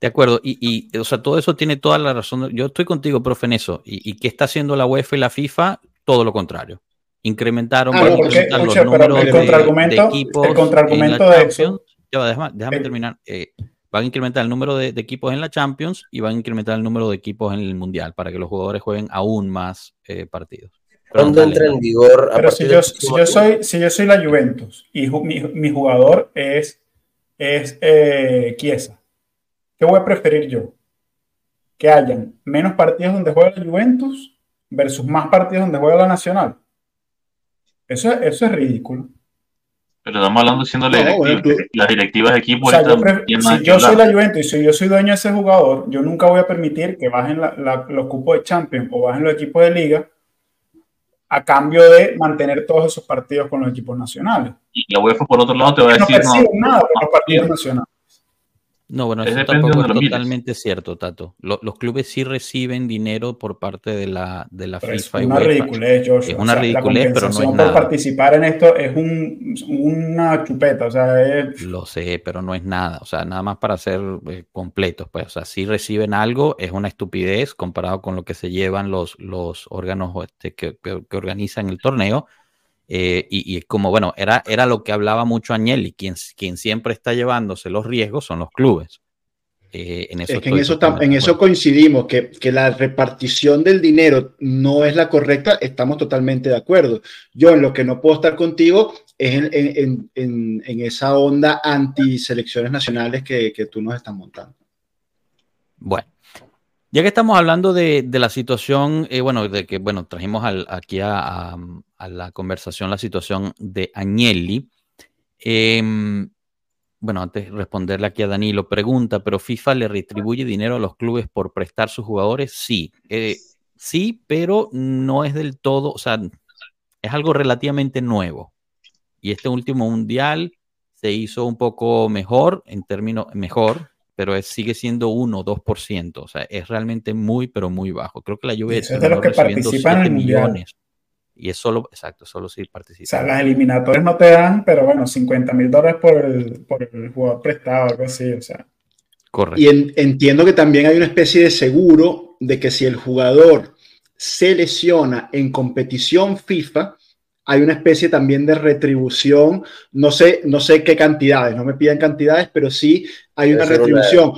De acuerdo, y, y, o sea, todo eso tiene toda la razón. Yo estoy contigo, profe, en eso. ¿Y, y qué está haciendo la UEFA y la FIFA? Todo lo contrario. Incrementaron, ah, los números el de, de, equipos el contraargumento de eso. déjame, déjame terminar. Eh, van a incrementar el número de, equipos en la Champions y van a incrementar el número de equipos en el Mundial para que los jugadores jueguen aún más eh, partidos. ¿Cuándo entra en vigor? Pero si yo, si yo, soy, si yo soy la Juventus y mi, mi jugador es, es eh, Chiesa, ¿qué voy a preferir yo? ¿Que hayan menos partidos donde juega la Juventus versus más partidos donde juega la Nacional. Eso, eso es ridículo. Pero estamos hablando siendo las directivas de equipo. si yo soy la Juventus y si yo soy dueño de ese jugador, yo nunca voy a permitir que bajen los cupos de Champions o bajen los equipos de liga a cambio de mantener todos esos partidos con los equipos nacionales. Y la UEFA, por otro lado, te va a decir. No, no nada con los partidos nacionales. No, bueno, eso tampoco es totalmente cierto, Tato. Los, clubes sí reciben dinero por parte de la, de la FIFA. Es una ridiculez, Joshua. Es una ridiculez, pero no es nada. por participar en esto es un, una chupeta, o sea, es... Lo sé, pero no es nada. O sea, nada más para ser eh, completos, pues. O sea, si reciben algo, es una estupidez comparado con lo que se llevan los, los órganos este, que, que, que organizan el torneo eh, y, como, bueno, era, era lo que hablaba mucho Agnelli, quien, quien siempre está llevándose los riesgos son los clubes. Eh, en eso, es que en, eso, en eso coincidimos, que, que, la repartición del dinero no es la correcta, estamos totalmente de acuerdo. Yo en lo que no puedo estar contigo es en, en, en, en esa onda anti selecciones nacionales que, que, tú nos estás montando. Bueno, ya que estamos hablando de, la situación, eh, bueno, de que, bueno, trajimos aquí a, a la conversación la situación de Agnelli. Em, bueno, antes de responderle aquí a Danilo, pregunta, ¿pero FIFA le retribuye dinero a los clubes por prestar sus jugadores? Sí, eh, sí, pero no es del todo, o sea, es algo relativamente nuevo. Y este último mundial se hizo un poco mejor, en términos, mejor, pero sigue siendo 1 o 2%. O sea, es realmente muy, pero muy bajo. Creo que la lluvia es de los que participan en millones. Y es solo, exacto, solo si participa. O sea, las eliminatorias no te dan, pero bueno, 50 mil dólares por el, por el jugador prestado, algo así, o sea. Correcto. Y entiendo que también hay una especie de seguro de que si el jugador se lesiona en competición FIFA, hay una especie también de retribución, no sé, no sé qué cantidades, no me pidan cantidades, pero sí hay una retribución.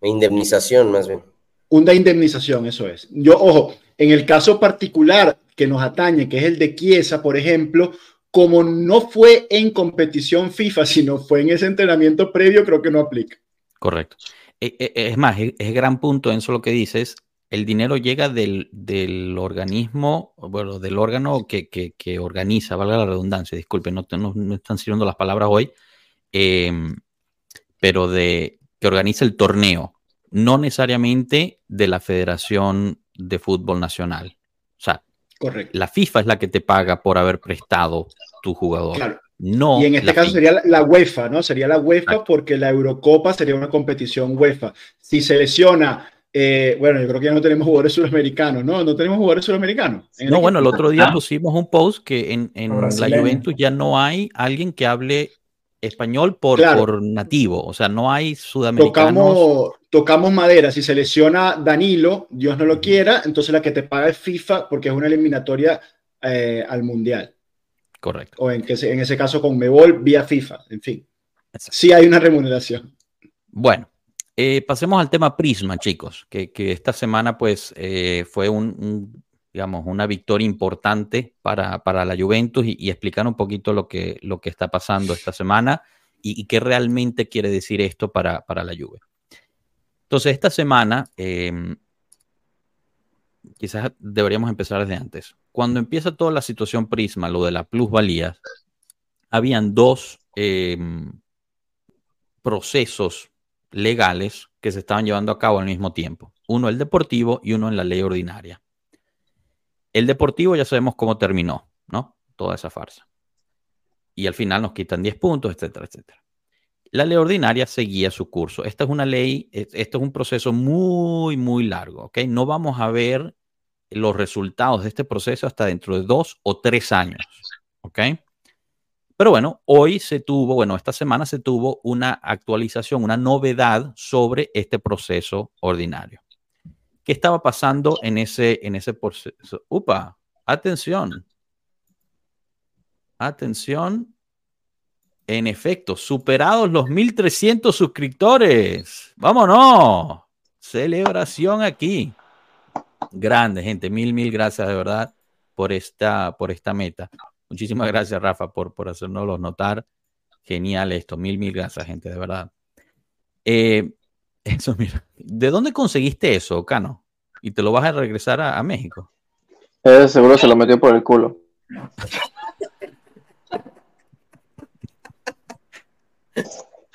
indemnización más bien. Una indemnización, eso es. Yo, ojo, en el caso particular que nos atañe, que es el de Chiesa, por ejemplo, como no fue en competición FIFA, sino fue en ese entrenamiento previo, creo que no aplica. Correcto. E, e, es más, es, gran punto en eso lo que dices. El dinero llega del, organismo, bueno, del órgano que, organiza, valga la redundancia, disculpen, no, no, están sirviendo las palabras hoy, em, pero de que organiza el torneo, no necesariamente de la Federación de Fútbol Nacional. Correcto. La FIFA es la que te paga por haber prestado tu jugador. Claro. No y en este caso sería la, UEFA, ¿no? Sería la UEFA porque la Eurocopa sería una competición UEFA. Si se lesiona, eh, bueno, yo creo que ya no tenemos jugadores sudamericanos, ¿no? No tenemos jugadores sudamericanos. No, bueno, el otro día pusimos un post que en, la Juventus ya no hay alguien que hable español por, por nativo, o sea, no hay sudamericanos tocamos madera, si se lesiona Danilo, Dios no lo quiera, entonces la que te paga es FIFA porque es una eliminatoria eh, al Mundial. Correcto. O en, que, en ese caso con Mebol vía FIFA, en fin. Sí hay una remuneración. Bueno, eh, pasemos al tema Prisma, chicos, que, esta semana pues eh, fue un, digamos, una victoria importante para, la Juventus y, explicar un poquito lo que, lo que está pasando esta semana y, qué realmente quiere decir esto para, para la Juve. Entonces, esta semana, em, quizás deberíamos empezar desde antes. Cuando empieza toda la situación Prisma, lo de la plusvalía, habían dos em, procesos legales que se estaban llevando a cabo al mismo tiempo. Uno el deportivo y uno en la ley ordinaria. El deportivo ya sabemos cómo terminó, ¿no? Toda esa farsa. Y al final nos quitan 10 puntos, etcétera, etcétera. La ley ordinaria seguía su curso. Esta es una ley, esto es un proceso muy, muy largo, ¿ok? No vamos a ver los resultados de este proceso hasta dentro de dos o tres años, ¿ok? Pero bueno, hoy se tuvo, bueno, esta semana se tuvo una actualización, una novedad sobre este proceso ordinario. ¿Qué estaba pasando en ese, en ese proceso? Upa, atención. Atención, en efecto, superados los 1300 suscriptores. Vámonos. Celebración aquí. Grande, gente. Mil, mil gracias de verdad por esta, por esta meta. Muchísimas gracias, Rafa, por, por hacernoslos notar. Genial esto. Mil, mil gracias, gente, de verdad. Eh, eso, mira. ¿De dónde conseguiste eso, Cano? ¿Y te lo vas a regresar a, México? Seguro se lo metió por el culo.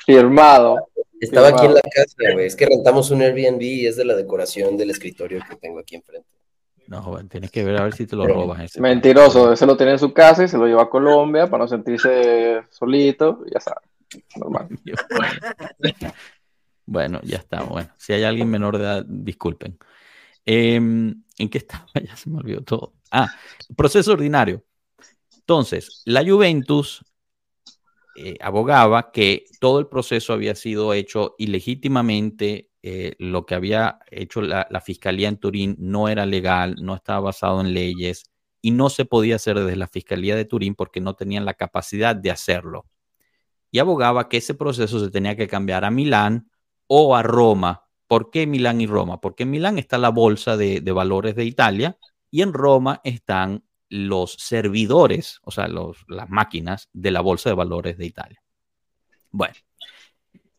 Firmado. Estaba aquí en la casa, güey. Es que rentamos un Airbnb y es de la decoración del escritorio que tengo aquí enfrente. No, tienes que ver a ver si te lo robas. Ese Mentiroso, ese lo tiene en su casa y se lo lleva a Colombia para no sentirse solito, ya sabes. Normal. bueno, ya está. Bueno, si hay alguien menor de edad, disculpen. Em, ¿En qué estaba? Ya se me olvidó todo. Ah, proceso ordinario. Entonces, la Juventus eh, abogaba que todo el proceso había sido hecho ilegítimamente, eh, lo que había hecho la, Fiscalía en Turín no era legal, no estaba basado en leyes y no se podía hacer desde la Fiscalía de Turín porque no tenían la capacidad de hacerlo. Y abogaba que ese proceso se tenía que cambiar a Milán o a Roma. ¿Por qué Milán y Roma? Porque en Milán está la Bolsa de, de Valores de Italia y en Roma están los servidores, o sea, las máquinas de la Bolsa de Valores de Italia. Bueno,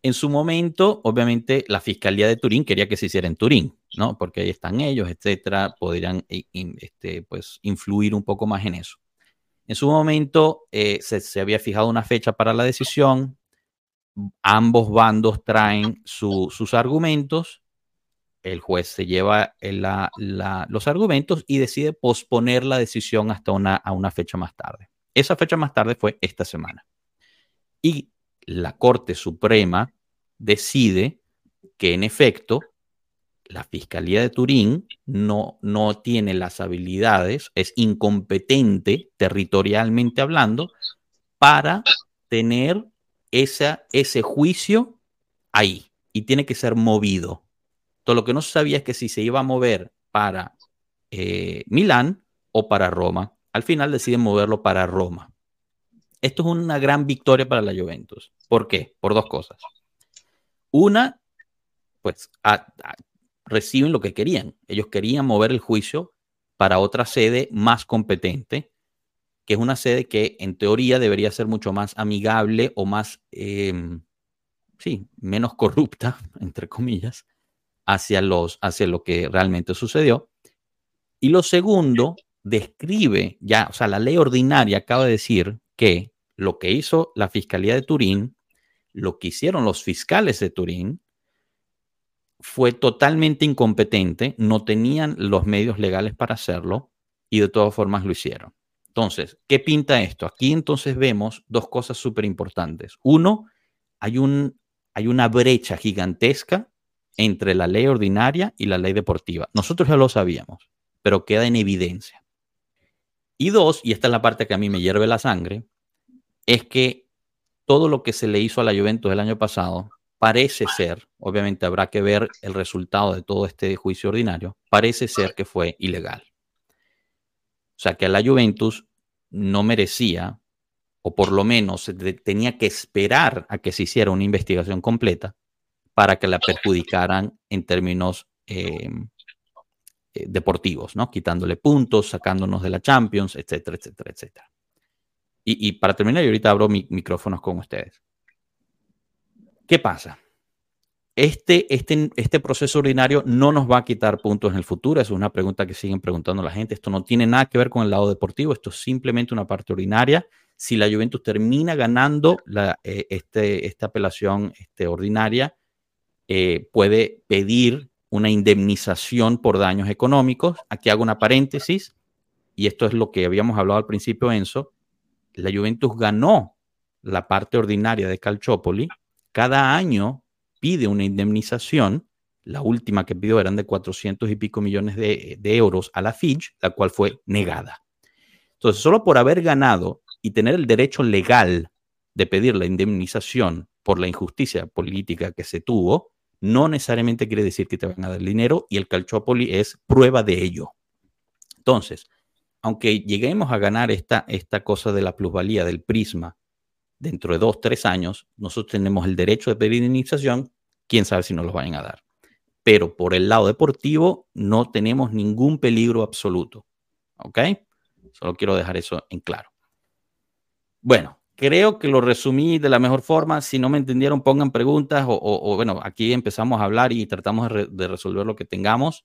en su momento, obviamente, la Fiscalía de Turín quería que se hiciera en Turín, ¿no? Porque ahí están ellos, etcétera, podrían eh, este, pues, influir un poco más en eso. En su momento eh, se, había fijado una fecha para la decisión, ambos bandos traen sus argumentos el juez se lleva los argumentos y decide posponer la decisión hasta una, una fecha más tarde. Esa fecha más tarde fue esta semana. Y la Corte Suprema decide que en efecto la Fiscalía de Turín no, no tiene las habilidades, es incompetente territorialmente hablando para tener ese juicio ahí y tiene que ser movido lo que no sabía es que si se iba a mover para eh, Milán o para Roma. Al final deciden moverlo para Roma. Esto es una gran victoria para la Juventus. ¿Por qué? Por dos cosas. Una, pues reciben lo que querían. Ellos querían mover el juicio para otra sede más competente, que es una sede que en teoría debería ser mucho más amigable o más, em, sí, menos corrupta, entre comillas, hacia, los, hacia lo que realmente sucedió. Y lo segundo, describe ya, o sea, la ley ordinaria acaba de decir que lo que hizo la Fiscalía de Turín, lo que hicieron los fiscales de Turín, fue totalmente incompetente, no tenían los medios legales para hacerlo y de todas formas lo hicieron. Entonces, ¿qué pinta esto? Aquí entonces vemos dos cosas súper importantes. Uno, hay, un, hay una brecha gigantesca entre la ley ordinaria y la ley deportiva. Nosotros ya lo sabíamos, pero queda en evidencia. Y dos, y esta es la parte que a mí me hierve la sangre, es que todo lo que se le hizo a la Juventus el año pasado parece ser, obviamente habrá que ver el resultado de todo este juicio ordinario, parece ser que fue ilegal. O sea, que a la Juventus no merecía, o por lo menos tenía que esperar a que se hiciera una investigación completa para que la perjudicaran en términos em, eh, deportivos, ¿no? Quitándole puntos, sacándonos de la Champions, etcétera, etcétera, etcétera. Y, para terminar, yo ahorita abro mi, micrófonos con ustedes. ¿Qué pasa? Este, este, este proceso ordinario no nos va a quitar puntos en el futuro. Es una pregunta que siguen preguntando la gente. Esto no tiene nada que ver con el lado deportivo. Esto es simplemente una parte ordinaria. Si la Juventus termina ganando la, eh, este, esta apelación este, ordinaria, eh, puede pedir una indemnización por daños económicos. Aquí hago una paréntesis, y esto es lo que habíamos hablado al principio, Enzo. La Juventus ganó la parte ordinaria de Calciopoli. Cada año pide una indemnización. La última que pidió eran de 400 y pico millones de, euros a la Fitch, la cual fue negada. Entonces, solo por haber ganado y tener el derecho legal de pedir la indemnización por la injusticia política que se tuvo, no necesariamente quiere decir que te van a dar dinero y el Calciopoli es prueba de ello. Entonces, aunque lleguemos a ganar esta, esta cosa de la plusvalía del prisma dentro de dos, tres años, nosotros tenemos el derecho de pedir indemnización, quién sabe si nos lo vayan a dar. Pero por el lado deportivo no tenemos ningún peligro absoluto. ¿Ok? Solo quiero dejar eso en claro. Bueno, Creo que lo resumí de la mejor forma. Si no me entendieron, pongan preguntas o, bueno, aquí empezamos a hablar y tratamos de, resolver lo que tengamos.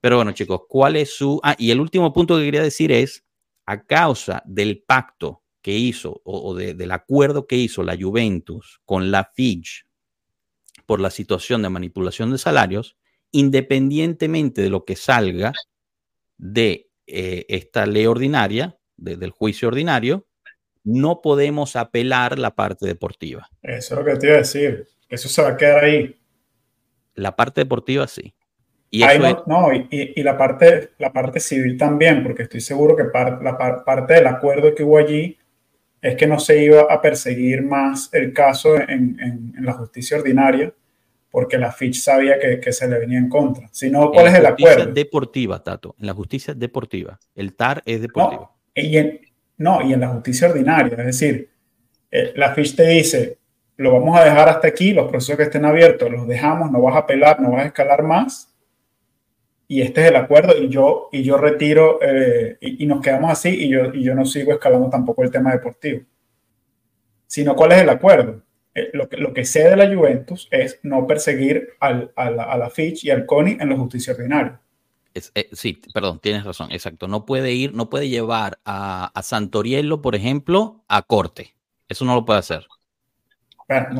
Pero bueno, chicos, ¿cuál es su... Ah, y el último punto que quería decir es, a causa del pacto que hizo o, del acuerdo que hizo la Juventus con la Fitch por la situación de manipulación de salarios, independientemente de lo que salga de eh, esta ley ordinaria, del juicio ordinario, no podemos apelar la parte deportiva. Eso es lo que te iba a decir. Eso se va a quedar ahí. La parte deportiva sí. Y no, y, la, parte, la parte civil también, porque estoy seguro que la parte del acuerdo que hubo allí es que no se iba a perseguir más el caso en, la justicia ordinaria, porque la Fitch sabía que, se le venía en contra. Si no, ¿cuál es el acuerdo? deportiva, Tato. En la justicia deportiva. El TAR es deportivo. No, y en, no, y en la justicia ordinaria. Es decir, eh, la Fitch te dice, lo vamos a dejar hasta aquí, los procesos que estén abiertos los dejamos, no vas a apelar, no vas a escalar más y este es el acuerdo y yo, y yo retiro eh, y, nos quedamos así y yo, y yo no sigo escalando tampoco el tema deportivo. Sino cuál es el acuerdo. Eh, lo, que, lo que sé de la Juventus es no perseguir al, a, la, a la Fitch y al CONI en la justicia ordinaria. Eh, sí, perdón, tienes razón, exacto. No puede ir, no puede llevar a, a Santoriello, por ejemplo, a corte. Eso no lo puede hacer.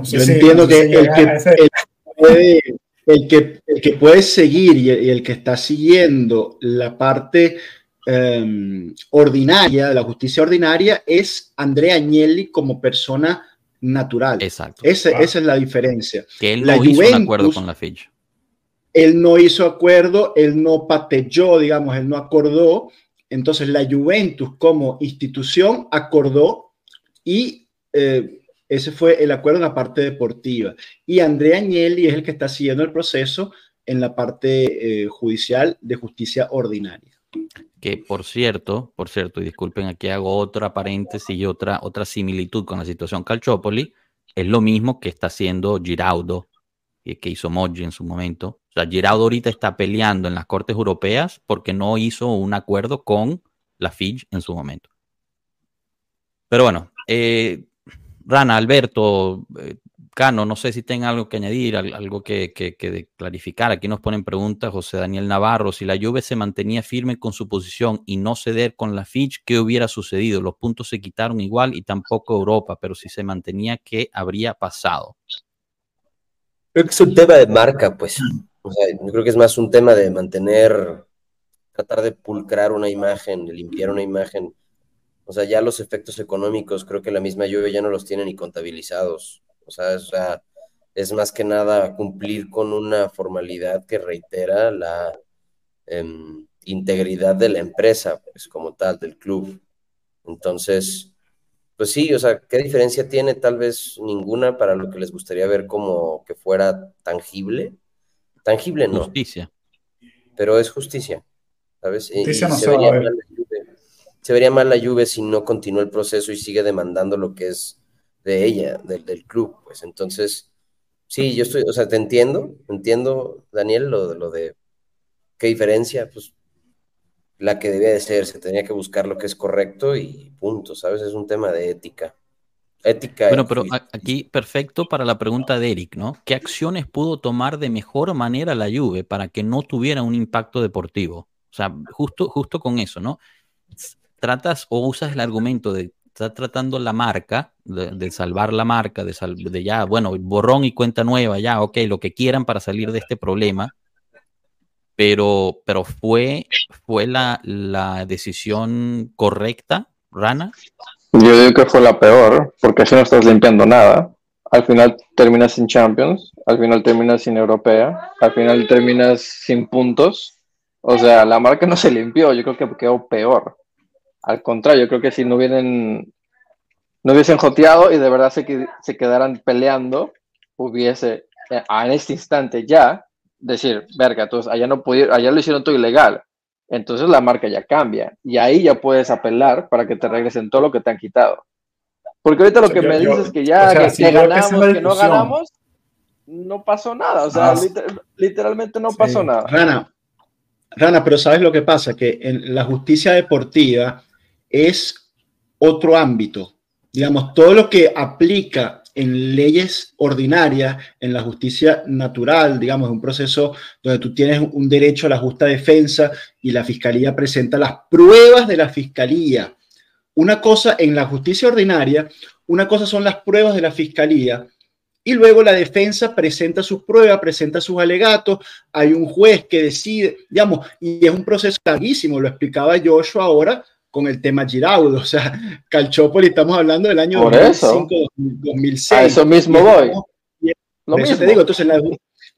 yo entiendo que, el que puede el que, el que puede seguir y el, que está siguiendo la parte em, ordinaria, de la justicia ordinaria, es Andrea Agnelli como persona natural. Exacto. Esa es la diferencia. Que él no hizo un acuerdo con la Fitch. Él no hizo acuerdo, él no patelló, digamos, él no acordó. Entonces la Juventus como institución acordó y eh, ese fue el acuerdo en la parte deportiva. Y Andrea Agnelli es el que está siguiendo el proceso en la parte eh, judicial de justicia ordinaria. Que por cierto, por cierto, y disculpen, aquí hago otra paréntesis y otra, otra similitud con la situación Calciopoli, es lo mismo que está haciendo Giraudo, que hizo Moggi en su momento. O sea, Giraudo ahorita está peleando en las cortes europeas porque no hizo un acuerdo con la FIG en su momento. Pero bueno, eh, Rana, Alberto, eh, Cano, no sé si tengan algo que añadir, algo que, clarificar. Aquí nos ponen preguntas José Daniel Navarro. Si la Juve se mantenía firme con su posición y no ceder con la Fitch, ¿qué hubiera sucedido? Los puntos se quitaron igual y tampoco Europa, pero si se mantenía, ¿qué habría pasado? Creo que es un tema de marca, pues. yo creo que es más un tema de mantener, tratar de pulcrar una imagen, de limpiar una imagen o sea, ya los efectos económicos creo que la misma lluvia ya no los tiene ni contabilizados. O sea, es, más que nada cumplir con una formalidad que reitera la em, integridad de la empresa, pues como tal, del club. Entonces, pues sí, o sea, ¿qué diferencia tiene? Tal vez ninguna para lo que les gustaría ver como que fuera tangible. Tangible no. Justicia. Pero es justicia, ¿sabes? Justicia no se, vería se vería mal la Juve si no continúa el proceso y sigue demandando lo que es de ella, del, club, pues entonces, sí, yo estoy, o sea, te entiendo, entiendo, Daniel, lo, lo de qué diferencia, pues la que debía de ser, se tenía que buscar lo que es correcto y punto, ¿sabes? Es un tema de ética. Ética. Bueno, pero aquí perfecto para la pregunta de Eric, ¿no? ¿Qué acciones pudo tomar de mejor manera la Juve para que no tuviera un impacto deportivo? O sea, justo, justo con eso, ¿no? Tratas o usas el argumento de estar tratando la marca, de, salvar la marca, de, de ya, bueno, borrón y cuenta nueva, ya, ok, lo que quieran para salir de este problema, pero, pero fue, fue la, la decisión correcta, Rana. Yo digo que fue la peor, porque así no estás limpiando nada. Al final terminas sin Champions, al final terminas sin Europea, al final terminas sin puntos. O sea, la marca no se limpió, yo creo que quedó peor. Al contrario, creo que si no hubiesen, no hubiesen joteado y de verdad se, se quedaran peleando, hubiese eh, en este instante ya decir, verga, entonces allá no pudieron, allá lo hicieron todo ilegal. Entonces la marca ya cambia y ahí ya puedes apelar para que te regresen todo lo que te han quitado. Porque ahorita lo que me dices es que ya que, ganamos, que, no ganamos, no pasó nada. O sea, ah, literalmente no pasó nada. Rana, Rana, pero ¿sabes lo que pasa? Que en la justicia deportiva es otro ámbito. Digamos, todo lo que aplica en leyes ordinarias, en la justicia natural, digamos, un proceso donde tú tienes un derecho a la justa defensa y la fiscalía presenta las pruebas de la fiscalía. Una cosa en la justicia ordinaria, una cosa son las pruebas de la fiscalía y luego la defensa presenta sus pruebas, presenta sus alegatos, hay un juez que decide, digamos, y es un proceso larguísimo, lo explicaba Joshua ahora con el tema Giraudo, o sea, Calchópoli, estamos hablando del año 2005, 2006. A eso mismo voy. Lo mismo. te digo, entonces la,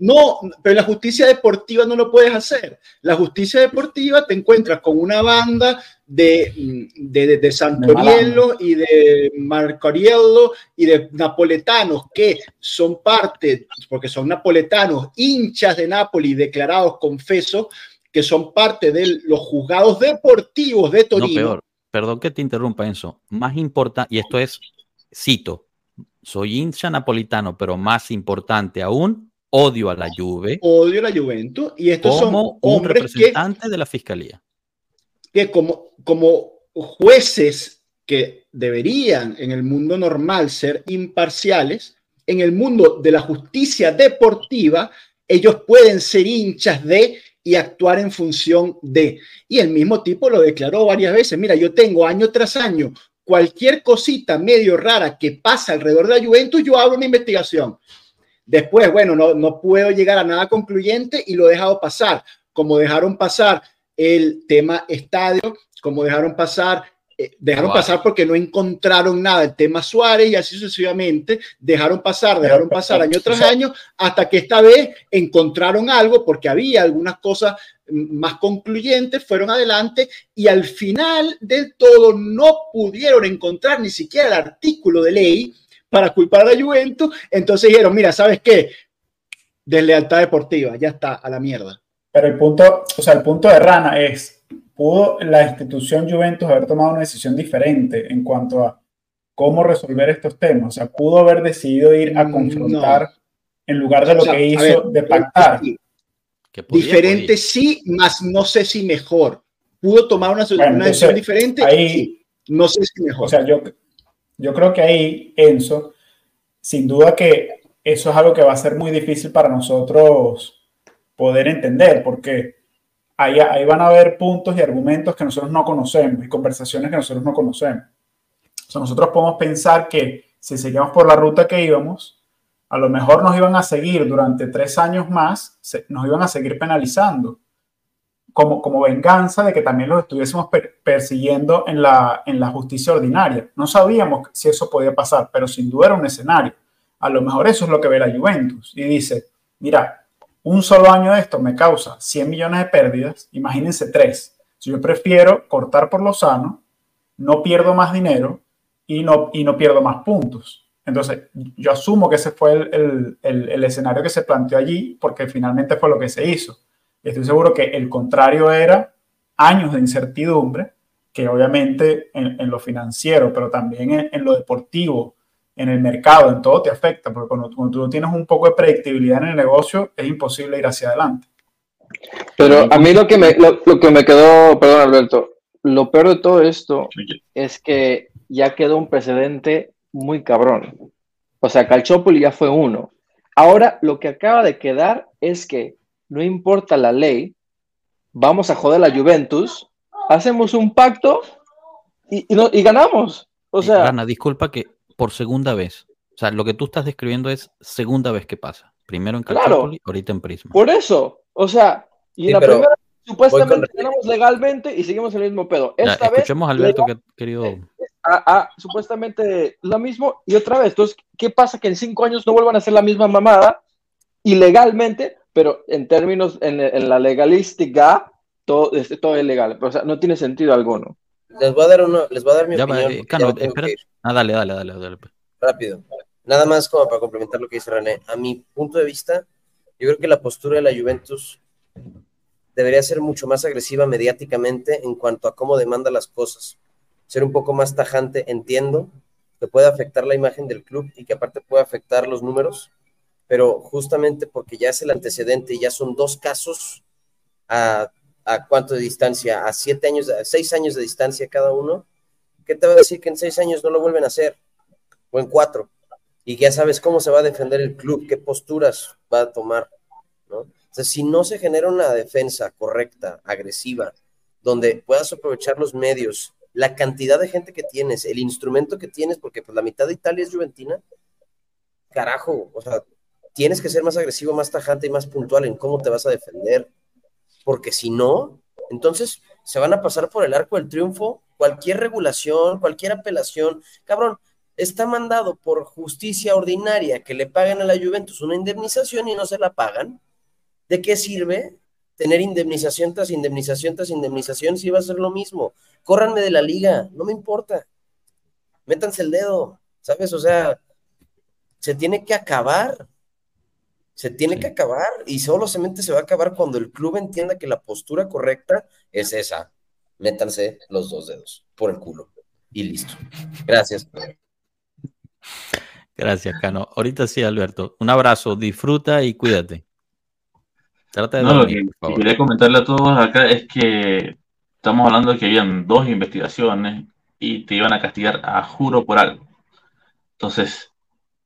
no, pero la justicia deportiva no lo puedes hacer. La justicia deportiva te encuentras con una banda de, de, de, Santoriello y de Marcoriello y de napoletanos que son parte, porque son napoletanos, hinchas de Napoli, declarados confesos, que son parte de los juzgados deportivos de Torino. No, peor. Perdón que te interrumpa, Enzo. Más importante, y esto es, cito, soy hincha napolitano, pero más importante aún, odio a la Juve. Odio a la Juventus. Y estos como son un representante de la fiscalía. Que como, como jueces que deberían en el mundo normal ser imparciales, en el mundo de la justicia deportiva, ellos pueden ser hinchas de y actuar en función de. Y el mismo tipo lo declaró varias veces. Mira, yo tengo año tras año cualquier cosita medio rara que pasa alrededor de la Juventus, yo abro una investigación. Después, bueno, no, no puedo llegar a nada concluyente y lo he dejado pasar, como dejaron pasar el tema estadio, como dejaron pasar eh, dejaron pasar porque no encontraron nada, el tema Suárez y así sucesivamente, dejaron pasar, dejaron pasar año tras año, hasta que esta vez encontraron algo porque había algunas cosas más concluyentes, fueron adelante y al final del todo no pudieron encontrar ni siquiera el artículo de ley para culpar a la Juventus. Entonces dijeron, mira, ¿sabes qué? Deslealtad deportiva, ya está, a la mierda. Pero el punto, o sea, el punto de Rana es, ¿pudo la institución Juventus haber tomado una decisión diferente en cuanto a cómo resolver estos temas? O sea, ¿pudo haber decidido ir a mm, confrontar en lugar de lo que hizo de pactar? diferente sí, más no sé si mejor. ¿Pudo tomar una, decisión diferente? Ahí, no sé si mejor. O sea, yo, yo creo que ahí, Enzo, sin duda que eso es algo que va a ser muy difícil para nosotros poder entender, porque ahí, ahí van a haber puntos y argumentos que nosotros no conocemos y conversaciones que nosotros no conocemos. O nosotros podemos pensar que si seguimos por la ruta que íbamos, a lo mejor nos iban a seguir durante tres años más, nos iban a seguir penalizando como, como venganza de que también los estuviésemos persiguiendo en la, en la justicia ordinaria. No sabíamos si eso podía pasar, pero sin duda era un escenario. A lo mejor eso es lo que ve la Juventus y dice, mira, un solo año de esto me causa 100 millones de pérdidas, imagínense tres. Si yo prefiero cortar por lo sano, no pierdo más dinero y no, y no pierdo más puntos. Entonces, yo asumo que ese fue el, el, el escenario que se planteó allí porque finalmente fue lo que se hizo Estoy seguro que el contrario era años de incertidumbre, que obviamente en, lo financiero, pero también en, lo deportivo, en el mercado, en todo te afecta, porque cuando, tú no tienes un poco de predictibilidad en el negocio, es imposible ir hacia adelante. Pero a mí lo que me, lo, que me quedó, perdón Alberto, lo peor de todo esto es que ya quedó un precedente muy cabrón. O sea, Calchópoli ya fue uno. Ahora lo que acaba de quedar es que no importa la ley, vamos a joder a la Juventus, hacemos un pacto y, y, ganamos. O sea, Ana, disculpa que por segunda vez, o sea, lo que tú estás describiendo es segunda vez que pasa. Primero en Calciopoli, ahorita en Prisma. Por eso, o sea, y en la primera supuestamente ganamos legalmente y seguimos el mismo pedo. Esta escuchemos a Alberto que querido. supuestamente lo mismo y otra vez. Entonces, ¿qué pasa? Que en cinco años no vuelvan a hacer la misma mamada ilegalmente pero en términos, en, la legalística, todo, este, todo es legal, o sea, no tiene sentido alguno. Les voy a dar uno, les voy a dar mi opinión. Eh, ah, dale, dale, dale, dale. Pues. Rápido. Nada más como para complementar lo que dice René. A mi punto de vista, yo creo que la postura de la Juventus debería ser mucho más agresiva mediáticamente en cuanto a cómo demanda las cosas. Ser un poco más tajante, entiendo que puede afectar la imagen del club y que aparte puede afectar los números, pero justamente porque ya es el antecedente, ya son dos casos a, a cuánto de distancia, a siete años, a seis años de distancia cada uno, ¿qué te va a decir que en seis años no lo vuelven a hacer? O en cuatro. y ya sabes cómo se va a defender el club, qué posturas va a tomar, ¿no? si no se genera una defensa correcta, agresiva, donde puedas aprovechar los medios, la cantidad de gente que tienes, el instrumento que tienes, porque pues la mitad de Italia es Juventina, carajo, o sea, tienes que ser más agresivo, más tajante y más puntual en cómo te vas a defender, porque si no, entonces se van a pasar por el arco del triunfo cualquier regulación, cualquier apelación, cabrón, está mandado por justicia ordinaria que le paguen a la Juventus una indemnización y no se la pagan. ¿De qué sirve tener indemnización tras indemnización tras indemnización si va a ser lo mismo? Córranme de la liga, no me importa. Métanse el dedo, ¿sabes? O sea, se tiene que acabar. Se tiene que acabar y solamente se va a acabar cuando el club entienda que la postura correcta es esa. Métanse los dos dedos por el culo y listo. Gracias. Gracias, Cano. Ahorita sí, Alberto. Un abrazo, disfruta y cuídate. Trata de lo que quería comentarle a todos acá es que estamos hablando de que habían dos investigaciones y te iban a castigar a juro por algo. Entonces,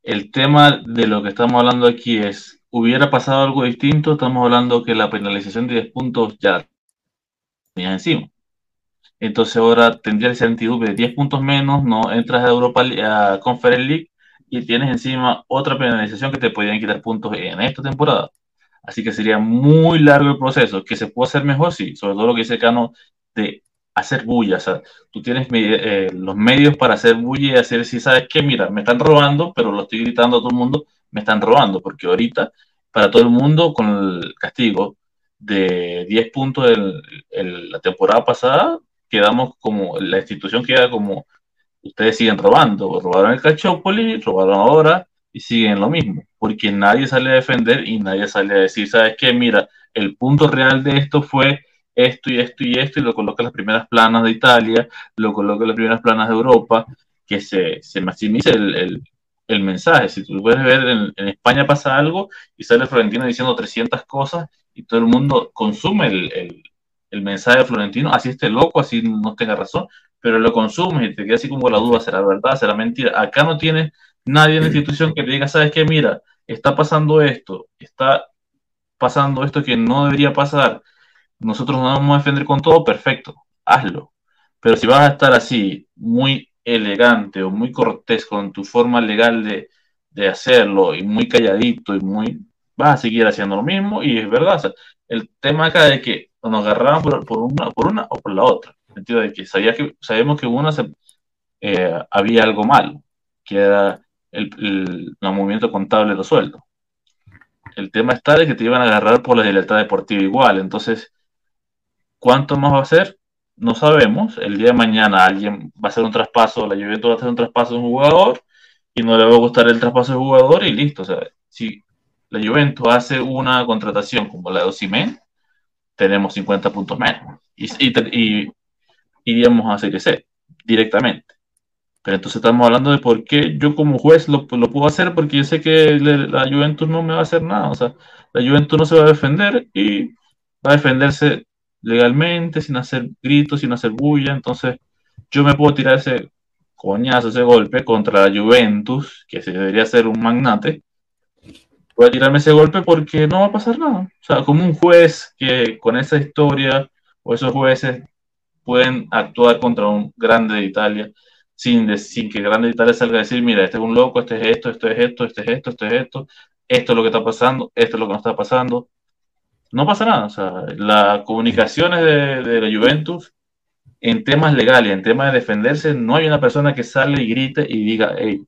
el tema de lo que estamos hablando aquí es, hubiera pasado algo distinto, estamos hablando que la penalización de 10 puntos ya tenía encima. Entonces ahora tendría el sentido de 10 puntos menos, no entras a Europa a Conference League y tienes encima otra penalización que te podrían quitar puntos en esta temporada. Así que sería muy largo el proceso, que se puede hacer mejor, sí, sobre todo lo que dice Cano de hacer bulla, o sea, tú tienes eh, los medios para hacer bulla y hacer, si sabes que, mira, me están robando, pero lo estoy gritando a todo el mundo, me están robando, porque ahorita, para todo el mundo, con el castigo de 10 puntos en la temporada pasada, quedamos como, la institución queda como, ustedes siguen robando, robaron el Cachópoli, robaron ahora y siguen lo mismo, porque nadie sale a defender y nadie sale a decir, ¿sabes qué? Mira, el punto real de esto fue esto y esto y esto, y lo coloca en las primeras planas de Italia, lo coloca en las primeras planas de Europa, que se, se maximice el, el, mensaje. Si tú puedes ver, en, en, España pasa algo y sale Florentino diciendo 300 cosas y todo el mundo consume el, el mensaje de Florentino, así esté loco, así no tenga razón, pero lo consumes y te queda así como la duda, ¿será verdad? ¿Será mentira? Acá no tiene nadie en la institución que te diga, ¿sabes qué? Mira, está pasando esto, está pasando esto que no debería pasar, nosotros nos vamos a defender con todo, perfecto, hazlo. Pero si vas a estar así, muy elegante o muy cortés con tu forma legal de, de hacerlo y muy calladito y muy, vas a seguir haciendo lo mismo y es verdad. el tema acá es que nos agarraban por, por, una, por una o por la otra. En el sentido de que, sabía que sabemos que una se, eh, había algo mal, que era el, el, movimiento contable de los sueldos. El tema está de que te iban a agarrar por la libertad deportiva igual. Entonces, ¿cuánto más va a ser? No sabemos. El día de mañana alguien va a hacer un traspaso, la Juventus va a hacer un traspaso de un jugador y no le va a gustar el traspaso del jugador y listo. O sea, si la Juventus hace una contratación como la de Osimen, tenemos 50 puntos menos. Y, y, iríamos a CQC directamente. Pero entonces estamos hablando de por qué yo como juez lo, lo puedo hacer, porque yo sé que la Juventus no me va a hacer nada. O sea, la Juventus no se va a defender y va a defenderse legalmente, sin hacer gritos, sin hacer bulla. Entonces, yo me puedo tirar ese coñazo, ese golpe contra la Juventus, que se debería ser un magnate, voy a tirarme ese golpe porque no va a pasar nada. O sea, como un juez que con esa historia o esos jueces pueden actuar contra un grande de Italia sin, sin que grande de Italia salga a decir, mira, este es un loco, este es esto, este es esto, este es esto, este es esto, esto es lo que está pasando, esto es lo que no está pasando. No pasa nada. O sea, las comunicaciones de, de la Juventus en temas legales, en temas de defenderse, no hay una persona que sale y grite y diga, hey,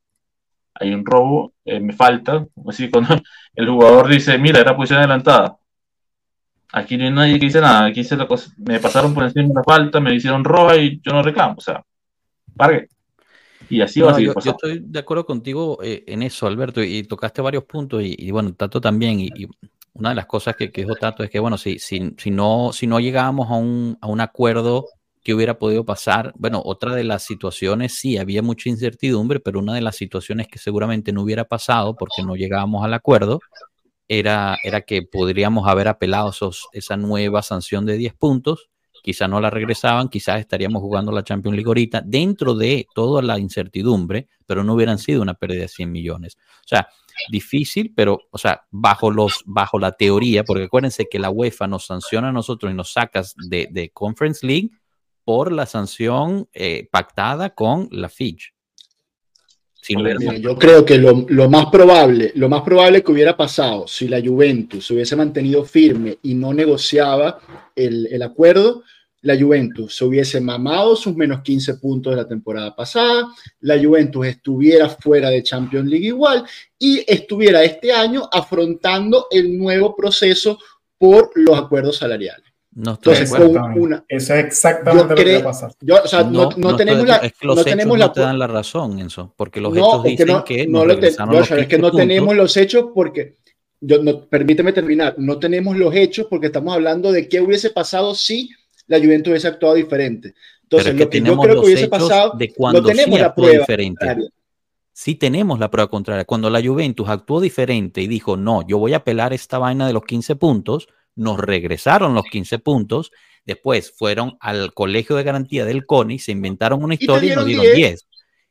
hay un robo, eh, me falta. Así cuando el jugador dice, mira, era posición adelantada. Aquí no hay nadie que dice nada. Aquí se me pasaron por encima de la falta, me hicieron roja y yo no reclamo. O sea, pargue. Y así va a seguir yo, yo, estoy de acuerdo contigo eh, en eso, Alberto, y, tocaste varios puntos, y, bueno, Tato también, y, una de las cosas que, que dijo Tato es que, bueno, si, si, si, no, si no llegábamos a un, a un acuerdo ¿Qué hubiera podido pasar? Bueno, otra de las situaciones, sí, había mucha incertidumbre, pero una de las situaciones que seguramente no hubiera pasado porque no llegábamos al acuerdo era, era que podríamos haber apelado esos, esa nueva sanción de 10 puntos, quizás no la regresaban, quizás estaríamos jugando la Champions League ahorita, dentro de toda la incertidumbre, pero no hubieran sido una pérdida de 100 millones. O sea, difícil, pero, o sea, bajo, los, bajo la teoría, porque acuérdense que la UEFA nos sanciona a nosotros y nos sacas de, de Conference League por la sanción eh, pactada con la Fitch. yo creo que lo, lo, más probable, lo más probable que hubiera pasado si la Juventus se hubiese mantenido firme y no negociaba el, el acuerdo, la Juventus se hubiese mamado sus menos 15 puntos de la temporada pasada, la Juventus estuviera fuera de Champions League igual y estuviera este año afrontando el nuevo proceso por los acuerdos salariales. No Entonces, con una, eso es exactamente lo que va a pasar. Yo, o sea, no, no, tenemos la. Es que los no tenemos la, te dan la razón, eso, porque los hechos dicen no, que. No, lo te, es que no tenemos los hechos porque. Yo, no, permíteme terminar. No tenemos los hechos porque estamos hablando de qué hubiese pasado si la Juventus hubiese actuado diferente. Entonces, lo que yo creo que hubiese pasado. De cuando no tenemos la prueba diferente. Sí tenemos la prueba contraria. Cuando la Juventus actuó diferente y dijo, no, yo voy a apelar esta vaina de los 15 puntos, nos regresaron los 15 puntos, después fueron al colegio de garantía del CONI, se inventaron una historia y, nos dieron 10.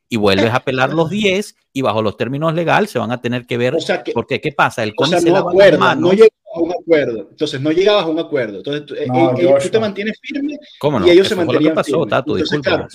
Y vuelves a apelar los 10 y bajo los términos legales se van a tener que ver. O sea porque, ¿qué pasa? El CONI se no acuerda, no llegabas a un acuerdo. Entonces, no llegabas a un acuerdo. Entonces, eh, eh, tú te mantienes firme y ellos se mantenían pasó, firmes.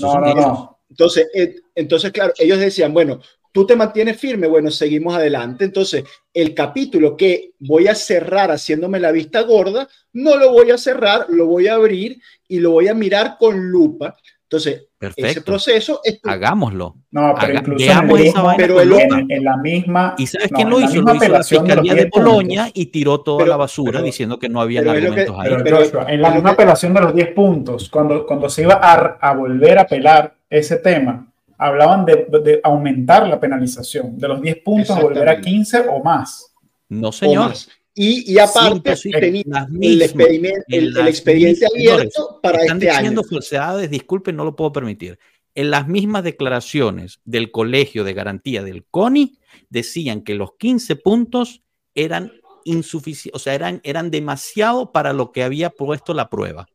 entonces, eh, entonces, claro, ellos decían, bueno, tú te mantienes firme, bueno, seguimos adelante. Entonces, el capítulo que voy a cerrar haciéndome la vista gorda, no lo voy a cerrar, lo voy a abrir y lo voy a mirar con lupa. Entonces, ese proceso es... Hagámoslo. No, pero incluso en, la misma... ¿Y sabes quién lo hizo? Lo hizo la Fiscalía de, Polonia y tiró toda la basura diciendo que no había argumentos ahí. Pero, en la misma apelación de los 10 puntos, cuando, cuando se iba a, a volver a apelar ese tema, hablaban de, aumentar la penalización, de los 10 puntos a volver a 15 o más. No, señor. Y, y, aparte tenía el, experimento, el, expediente abierto para están este diciendo falsedades, disculpen, no lo puedo permitir. En las mismas declaraciones del Colegio de Garantía del CONI decían que los 15 puntos eran insuficientes, o sea, eran, eran demasiado para lo que había puesto la prueba.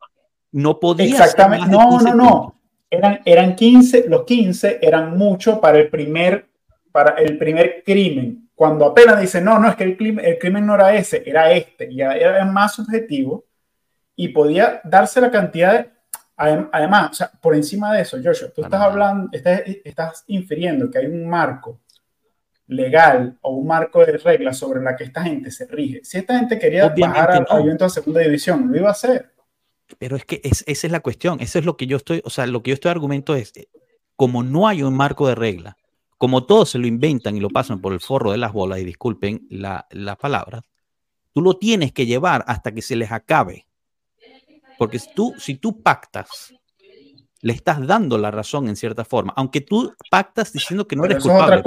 No podía. Exactamente. no, no, no eran, eran 15, los 15 eran mucho para el primer, para el primer crimen. Cuando apenas dicen, no, no, es que el crimen, el crimen no era ese, era este, y era más subjetivo, y podía darse la cantidad de... Además, o sea, por encima de eso, Joshua, tú estás hablando, estás, estás infiriendo que hay un marco legal o un marco de reglas sobre la que esta gente se rige. Si esta gente quería bajar al no. a segunda división, lo iba a hacer. Pero es que esa es la cuestión, eso es lo que yo estoy, o sea, lo que yo estoy argumento es, eh, como no hay un marco de regla, como todos se lo inventan y lo pasan por el forro de las bolas, y disculpen la, la palabra, tú lo tienes que llevar hasta que se les acabe. Porque tú, si tú pactas, le estás dando la razón en cierta forma, aunque tú pactas diciendo que no eres culpable.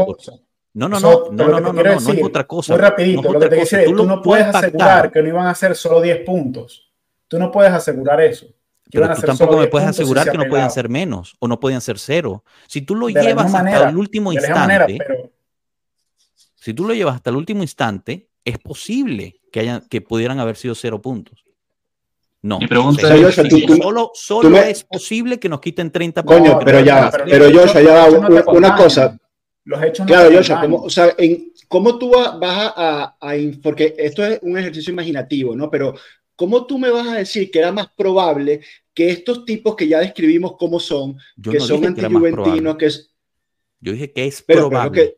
No, no, no, no, no, no, no, no, es otra cosa. Muy rapidito, lo que te dice tú, no puedes asegurar que no iban a ser solo 10 puntos Tú no puedes asegurar eso. Pero tú tampoco me puedes asegurar que no pueden ser menos o no pueden ser cero. Si tú lo llevas hasta el último instante, si tú lo llevas hasta el último instante, es posible que, hayan, que pudieran haber sido cero puntos. No. Mi pregunta solo, solo es posible que nos quiten 30 puntos. Coño, pero ya, pero yo ya una, cosa. Los hechos claro, Joshua, ¿cómo, o sea, en, ¿cómo tú vas a, a, porque esto es un ejercicio imaginativo, ¿no? Pero ¿cómo tú me vas a decir que era más probable que estos tipos que ya describimos cómo son, que son antijuventinos, que es... Yo dije que es probable.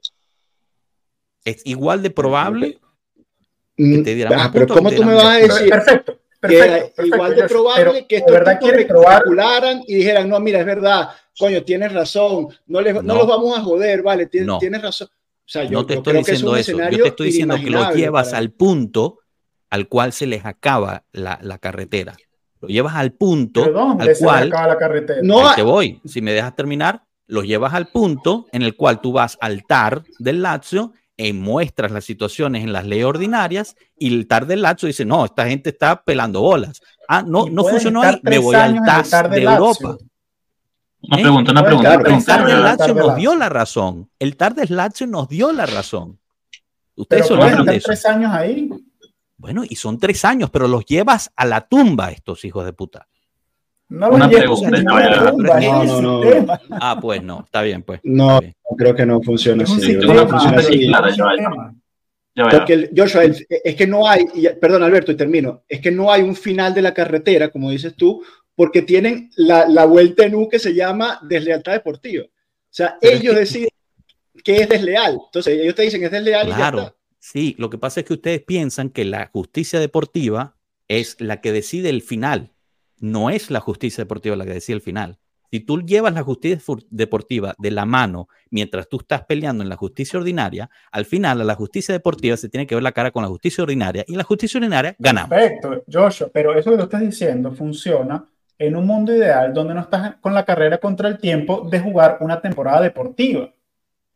Es igual de probable que mm, te dieran ah, pero ¿cómo tú me vas a decir? Perfecto. Perfecto, igual de probable que estos verdad tipos calcularan y dijeran, no, mira, es verdad, coño, tienes razón, no, les, no. los vamos a joder, vale, tienes, razón. O sea, yo, no te estoy diciendo eso, yo te estoy diciendo que lo llevas al punto al cual se les acaba la, carretera. Lo llevas al punto al cual... la carretera? No, ahí te voy. Si me dejas terminar, los llevas al punto en el cual tú vas al TAR del Lazio y muestras las situaciones en las leyes ordinarias y el TAR del Lazio dice, no, esta gente está pelando bolas. Ah, no, no funcionó ahí, me voy al TAS de Europa. Una pregunta, una pregunta. el TAR del Lazio nos dio la razón. El TAR del Lazio nos dio la razón. Ustedes Pero pueden estar tres años ahí. Bueno, y son tres años, pero los llevas a la tumba estos hijos de puta. No Una pregunta. No, no, no, Ah, pues no, está bien, pues. No, creo que no funciona así. No funciona así. Porque, Joshua, es que no hay, perdón Alberto, y termino, es que no hay un final de la carretera, como dices tú, porque tienen la, la vuelta en U que se llama deslealtad deportiva. O sea, ellos deciden que es desleal. Entonces, ellos te dicen es desleal claro, y ya Sí, lo que pasa es que ustedes piensan que la justicia deportiva es la que decide el final. No es la justicia deportiva la que decide el final. Si tú llevas la justicia deportiva de la mano mientras tú estás peleando en la justicia ordinaria, al final a la justicia deportiva se tiene que ver la cara con la justicia ordinaria y la justicia ordinaria gana. Perfecto, Joshua, pero eso que tú estás diciendo funciona en un mundo ideal donde no estás con la carrera contra el tiempo de jugar una temporada deportiva.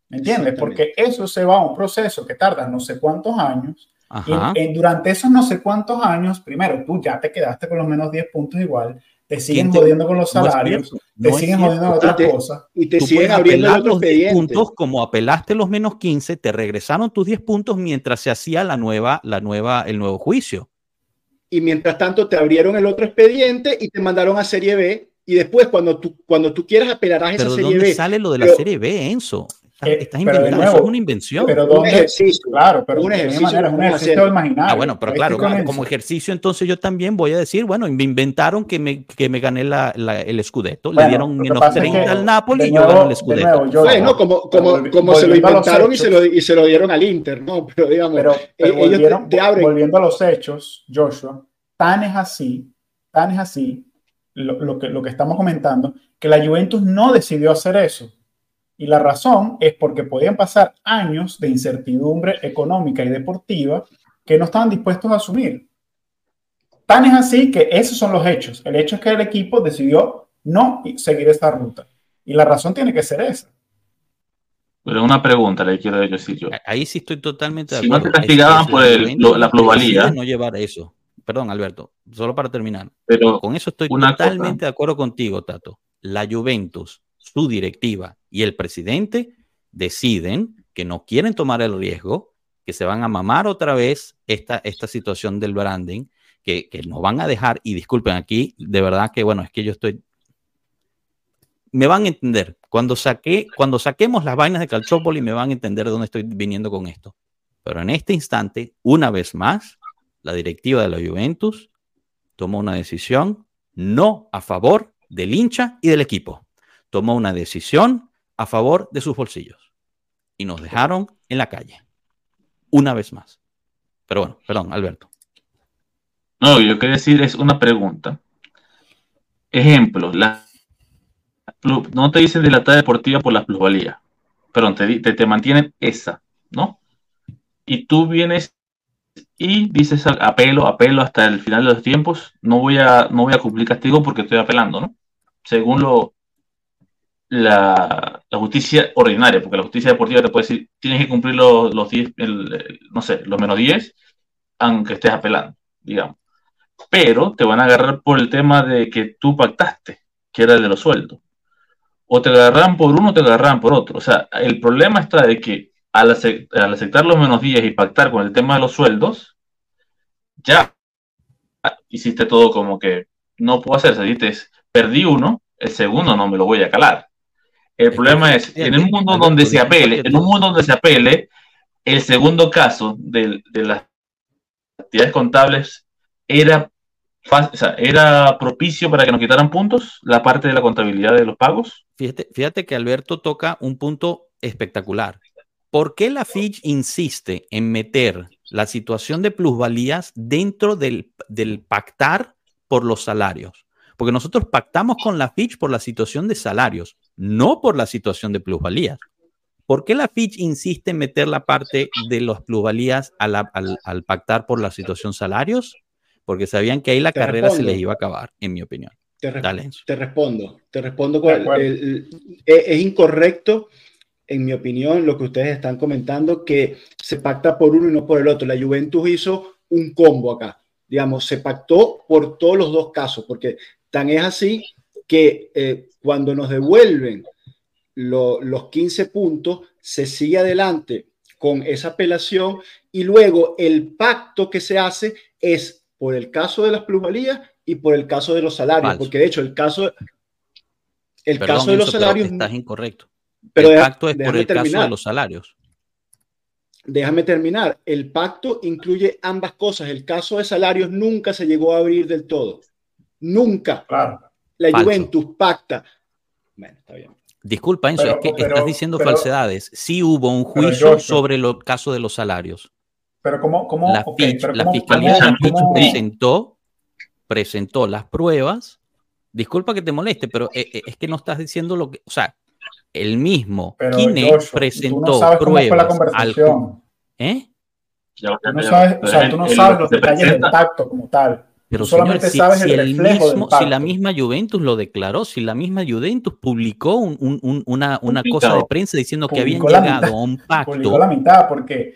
¿Me entiendes? Porque eso se va a un proceso que tarda no sé cuántos años. Y durante esos no sé cuántos años, primero, tú ya te quedaste con los menos 10 puntos igual, te siguen jodiendo con los salarios, te siguen jodiendo con otras cosas. Y te siguen abriendo los 10 puntos, como apelaste los menos 15, te regresaron tus 10 puntos mientras se hacía la nueva, la nueva, el nuevo juicio. Y mientras tanto te abrieron el otro expediente y te mandaron a Serie B. Y después, cuando tú, cuando tú quieras apelar a esa Serie ¿dónde sale lo de la Serie B, Enzo? Estás, inventando, eso es una invención. Pero ¿dónde? Un ejercicio, claro, pero un ejercicio, manera, un ejercicio imaginario. Ah, bueno, pero claro, como ejercicio, entonces yo también voy a decir, bueno, me inventaron que me, que me gané la, la, el Scudetto. Le dieron menos 30 al Napoli y yo gané el Scudetto. Nuevo, bueno, como, como, como se lo inventaron y se lo, y se lo dieron al Inter, ¿no? Pero digamos, pero, pero eh, volvieron, te, abren. Volviendo a los hechos, Joshua, tan es así, tan es así, lo, lo, que, lo que estamos comentando, que la Juventus no decidió hacer eso y la razón es porque podían pasar años de incertidumbre económica y deportiva que no estaban dispuestos a asumir. Tan es así que esos son los hechos. El hecho es que el equipo decidió no seguir esta ruta. Y la razón tiene que ser esa. Pero una pregunta le quiero decir yo. Ahí sí estoy totalmente de acuerdo. Si no te castigaban por la plusvalía. No llevar eso. Perdón, Alberto, solo para terminar. Pero con eso estoy totalmente de acuerdo contigo, Tato. La Juventus su directiva y el presidente deciden que no quieren tomar el riesgo, que se van a mamar otra vez esta, esta situación del branding, que, que nos van a dejar, y disculpen aquí, de verdad que bueno, es que yo estoy... Me van a entender, cuando, saqué, cuando saquemos las vainas de Calciopoli me van a entender de dónde estoy viniendo con esto. Pero en este instante, una vez más, la directiva de la Juventus tomó una decisión no a favor del hincha y del equipo tomó una decisión a favor de sus bolsillos y nos dejaron en la calle. Una vez más. Pero bueno, perdón, Alberto. No, yo quería decir es una pregunta. Ejemplo, la, no te dicen de la talla deportiva por la plusvalía, pero te, te, mantienen esa, ¿no? Y tú vienes y dices apelo, apelo hasta el final de los tiempos, no voy a, no voy a cumplir castigo porque estoy apelando, ¿no? Según lo, la, justicia ordinaria, porque la justicia deportiva te puede decir, tienes que cumplir los, los 10, no sé, los menos 10, aunque estés apelando, digamos. Pero te van a agarrar por el tema de que tú pactaste, que era el de los sueldos. O te agarran por uno o te agarran por otro. O sea, el problema está de que al, aceptar los menos 10 y pactar con el tema de los sueldos, ya hiciste todo como que no puedo hacer, perdí uno, el segundo no me lo voy a calar. El problema es, en un mundo donde se apele, en un mundo donde se apele, el segundo caso de, las actividades contables era, era propicio para que nos quitaran puntos, la parte de la contabilidad de los pagos. Fíjate, fíjate que Alberto toca un punto espectacular. ¿Por qué la Fitch insiste en meter la situación de plusvalías dentro del, del pactar por los salarios? Porque nosotros pactamos con la Fitch por la situación de salarios no por la situación de plusvalías. ¿Por qué la Fitch insiste en meter la parte de las plusvalías al, pactar por la situación salarios? Porque sabían que ahí la carrera se les iba a acabar, en mi opinión. Te, te respondo, te respondo. es incorrecto, en mi opinión, lo que ustedes están comentando, que se pacta por uno y no por el otro. La Juventus hizo un combo acá, digamos, se pactó por todos los dos casos, porque tan es así que eh, cuando nos devuelven los 15 puntos, se sigue adelante con esa apelación y luego el pacto que se hace es por el caso de las plusvalías y por el caso de los salarios, porque de hecho el caso, el caso de los salarios... Estás incorrecto. Pero el pacto es por el caso de los salarios. Déjame terminar. El pacto incluye ambas cosas. El caso de salarios nunca se llegó a abrir del todo. Nunca. La Juventus pacta. Bueno, está bien. Disculpa, Enzo, es que estás diciendo falsedades. Sí hubo un juicio sobre el caso de los salarios. Pero ¿cómo? cómo la, la Fiscalía presentó, presentó las pruebas. Disculpa que te moleste, pero eh, eh, es que no estás diciendo lo que... O sea, el mismo Kine presentó pruebas al... ¿Eh? Tú no sabes, o sea, tú no sabes los detalles del pacto como tal. Pero solamente sabes el, mismo, si la misma Juventus lo declaró, si la misma Juventus publicó una, una cosa de prensa diciendo que habían llegado a un pacto. Publicó la mitad porque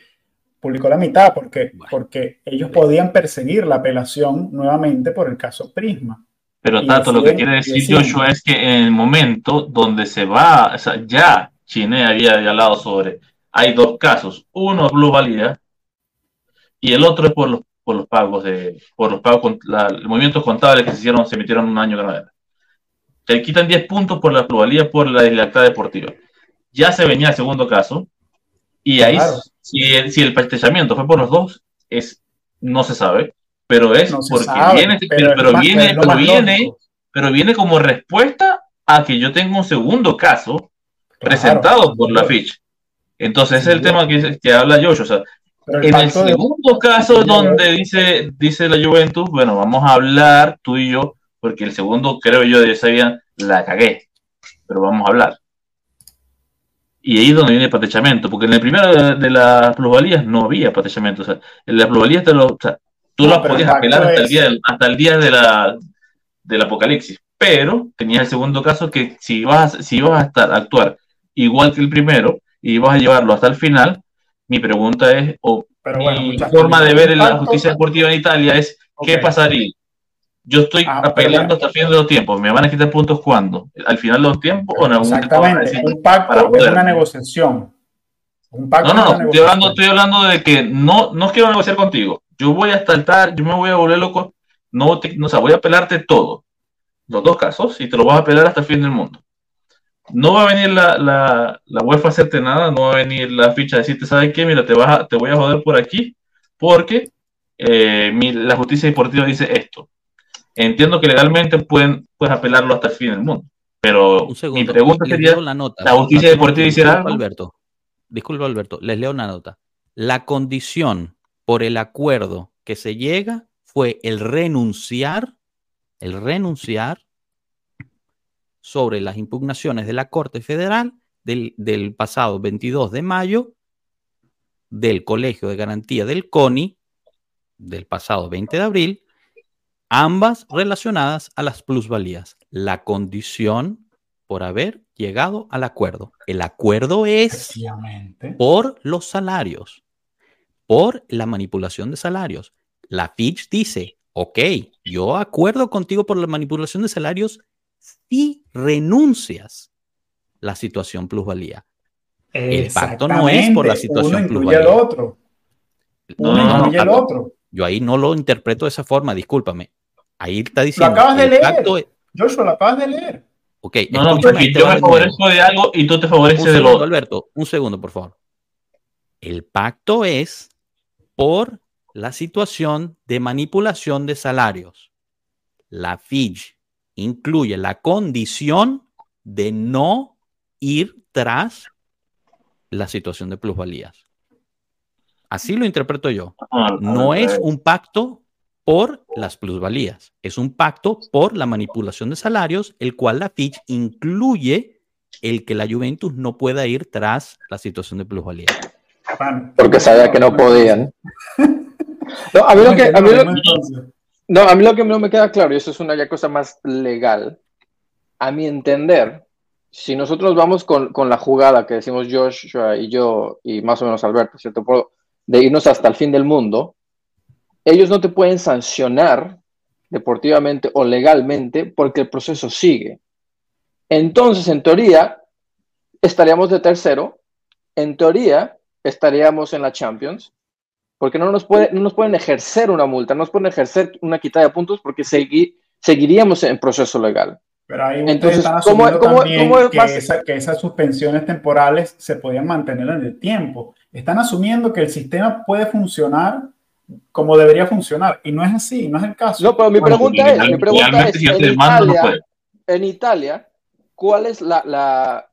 publicó la mitad porque, porque ellos podían perseguir la apelación nuevamente por el caso Prisma. Pero tanto lo que quiere decir Joshua es que en el momento donde se va, o sea, ya Chine había hablado sobre, hay dos casos, uno es plusvalía y el otro es por los, por los pagos de, por los pagos, los movimientos contables que se hicieron, se emitieron un año que Te quitan 10 puntos por la plusvalía por la libertad deportiva. Ya se venía el segundo caso y ahí, si, el, si el fue por los dos, es, no se sabe pero es porque viene, pero, viene, pero viene, pero viene como respuesta a que yo tengo un segundo caso presentado por la ficha. Entonces, ese es el tema que, que habla Josh. O sea, en el segundo caso donde dice, dice la Juventus, bueno, vamos a hablar tú y yo, porque el segundo creo yo de sabía la cagué, pero vamos a hablar. Y ahí es donde viene el patechamiento, porque en el primero de, las plusvalías no había patechamiento. O sea, en las plusvalías te lo, Tú no, podías apelar hasta, el día del, hasta el día de la, del apocalipsis, pero tenías el segundo caso que si vas, si vas a estar, actuar igual que el primero y vas a llevarlo hasta el final, mi pregunta es, o mi forma de ver la justicia deportiva en Italia es, ¿qué pasaría? Yo estoy ah, apelando hasta el fin de los tiempos. ¿Me van a quitar puntos cuándo? ¿Al final de los tiempos o en algún Exactamente. un pacto es una negociación. Un pacto no, no, no. Estoy hablando, estoy hablando de que no, no quiero negociar contigo yo voy a saltar, yo me voy a volver loco, no, no o sea, voy a pelarte todo, los dos casos, y te lo vas a pelar hasta el fin del mundo. No va a venir la, la, la UEFA a hacerte nada, no va a venir la ficha a decirte, ¿sabes qué? Mira, te, vas te voy a joder por aquí, porque eh, la justicia deportiva dice esto. Entiendo que legalmente pueden, puedes apelarlo hasta el fin del mundo, pero mi pregunta sería, la, nota. la justicia deportiva algo. Alberto, disculpa Alberto, les leo una nota. La condición por el acuerdo que se llega fue el renunciar, el renunciar sobre las impugnaciones de la Corte Federal del, del pasado 22 de mayo del Colegio de Garantía del CONI del pasado 20 de abril, ambas relacionadas a las plusvalías. La condición por haber llegado al acuerdo. El acuerdo es por los salarios por la manipulación de salarios. La Fitch dice, ok, yo acuerdo contigo por la manipulación de salarios si renuncias la situación plusvalía. El pacto no es por la situación plusvalía. El otro. no, no, no, el otro. Yo ahí no lo interpreto de esa forma, discúlpame. Ahí está diciendo. Lo acabas de leer. Joshua, lo acabas de leer. Ok, no, no, yo me favorezco de algo y tú te favoreces de lo otro. Alberto, un segundo, por favor. El pacto es por la situación de manipulación de salarios. La FIJ incluye la condición de no ir tras la situación de plusvalías. Así lo interpreto yo. Ah, no es un pacto por las plusvalías, es un pacto por la manipulación de salarios, el cual la FIJ incluye el que la Juventus no pueda ir tras la situación de plusvalías. Porque sabía que no podían. No, a mí lo que, no, a mí lo que no me queda claro, y eso es una cosa más legal, a mi entender, si nosotros vamos con, con la jugada que decimos Josh y yo, y más o menos Alberto, ¿cierto? De irnos hasta el fin del mundo, ellos no te pueden sancionar deportivamente o legalmente porque el proceso sigue. Entonces, en teoría, estaríamos de tercero, en teoría, estaríamos en la Champions, porque no nos, puede, no nos pueden ejercer una multa, no nos pueden ejercer una quitada de puntos porque seguiríamos en proceso legal. Pero ahí Entonces, ¿cómo, cómo, cómo que, que, esas suspensiones temporales se podían mantener en el tiempo. Están asumiendo que el sistema puede funcionar como debería funcionar y no es así, no es el caso. No, pero mi pregunta es, mi pregunta es en, Italia, en Italia, ¿cuál es la, la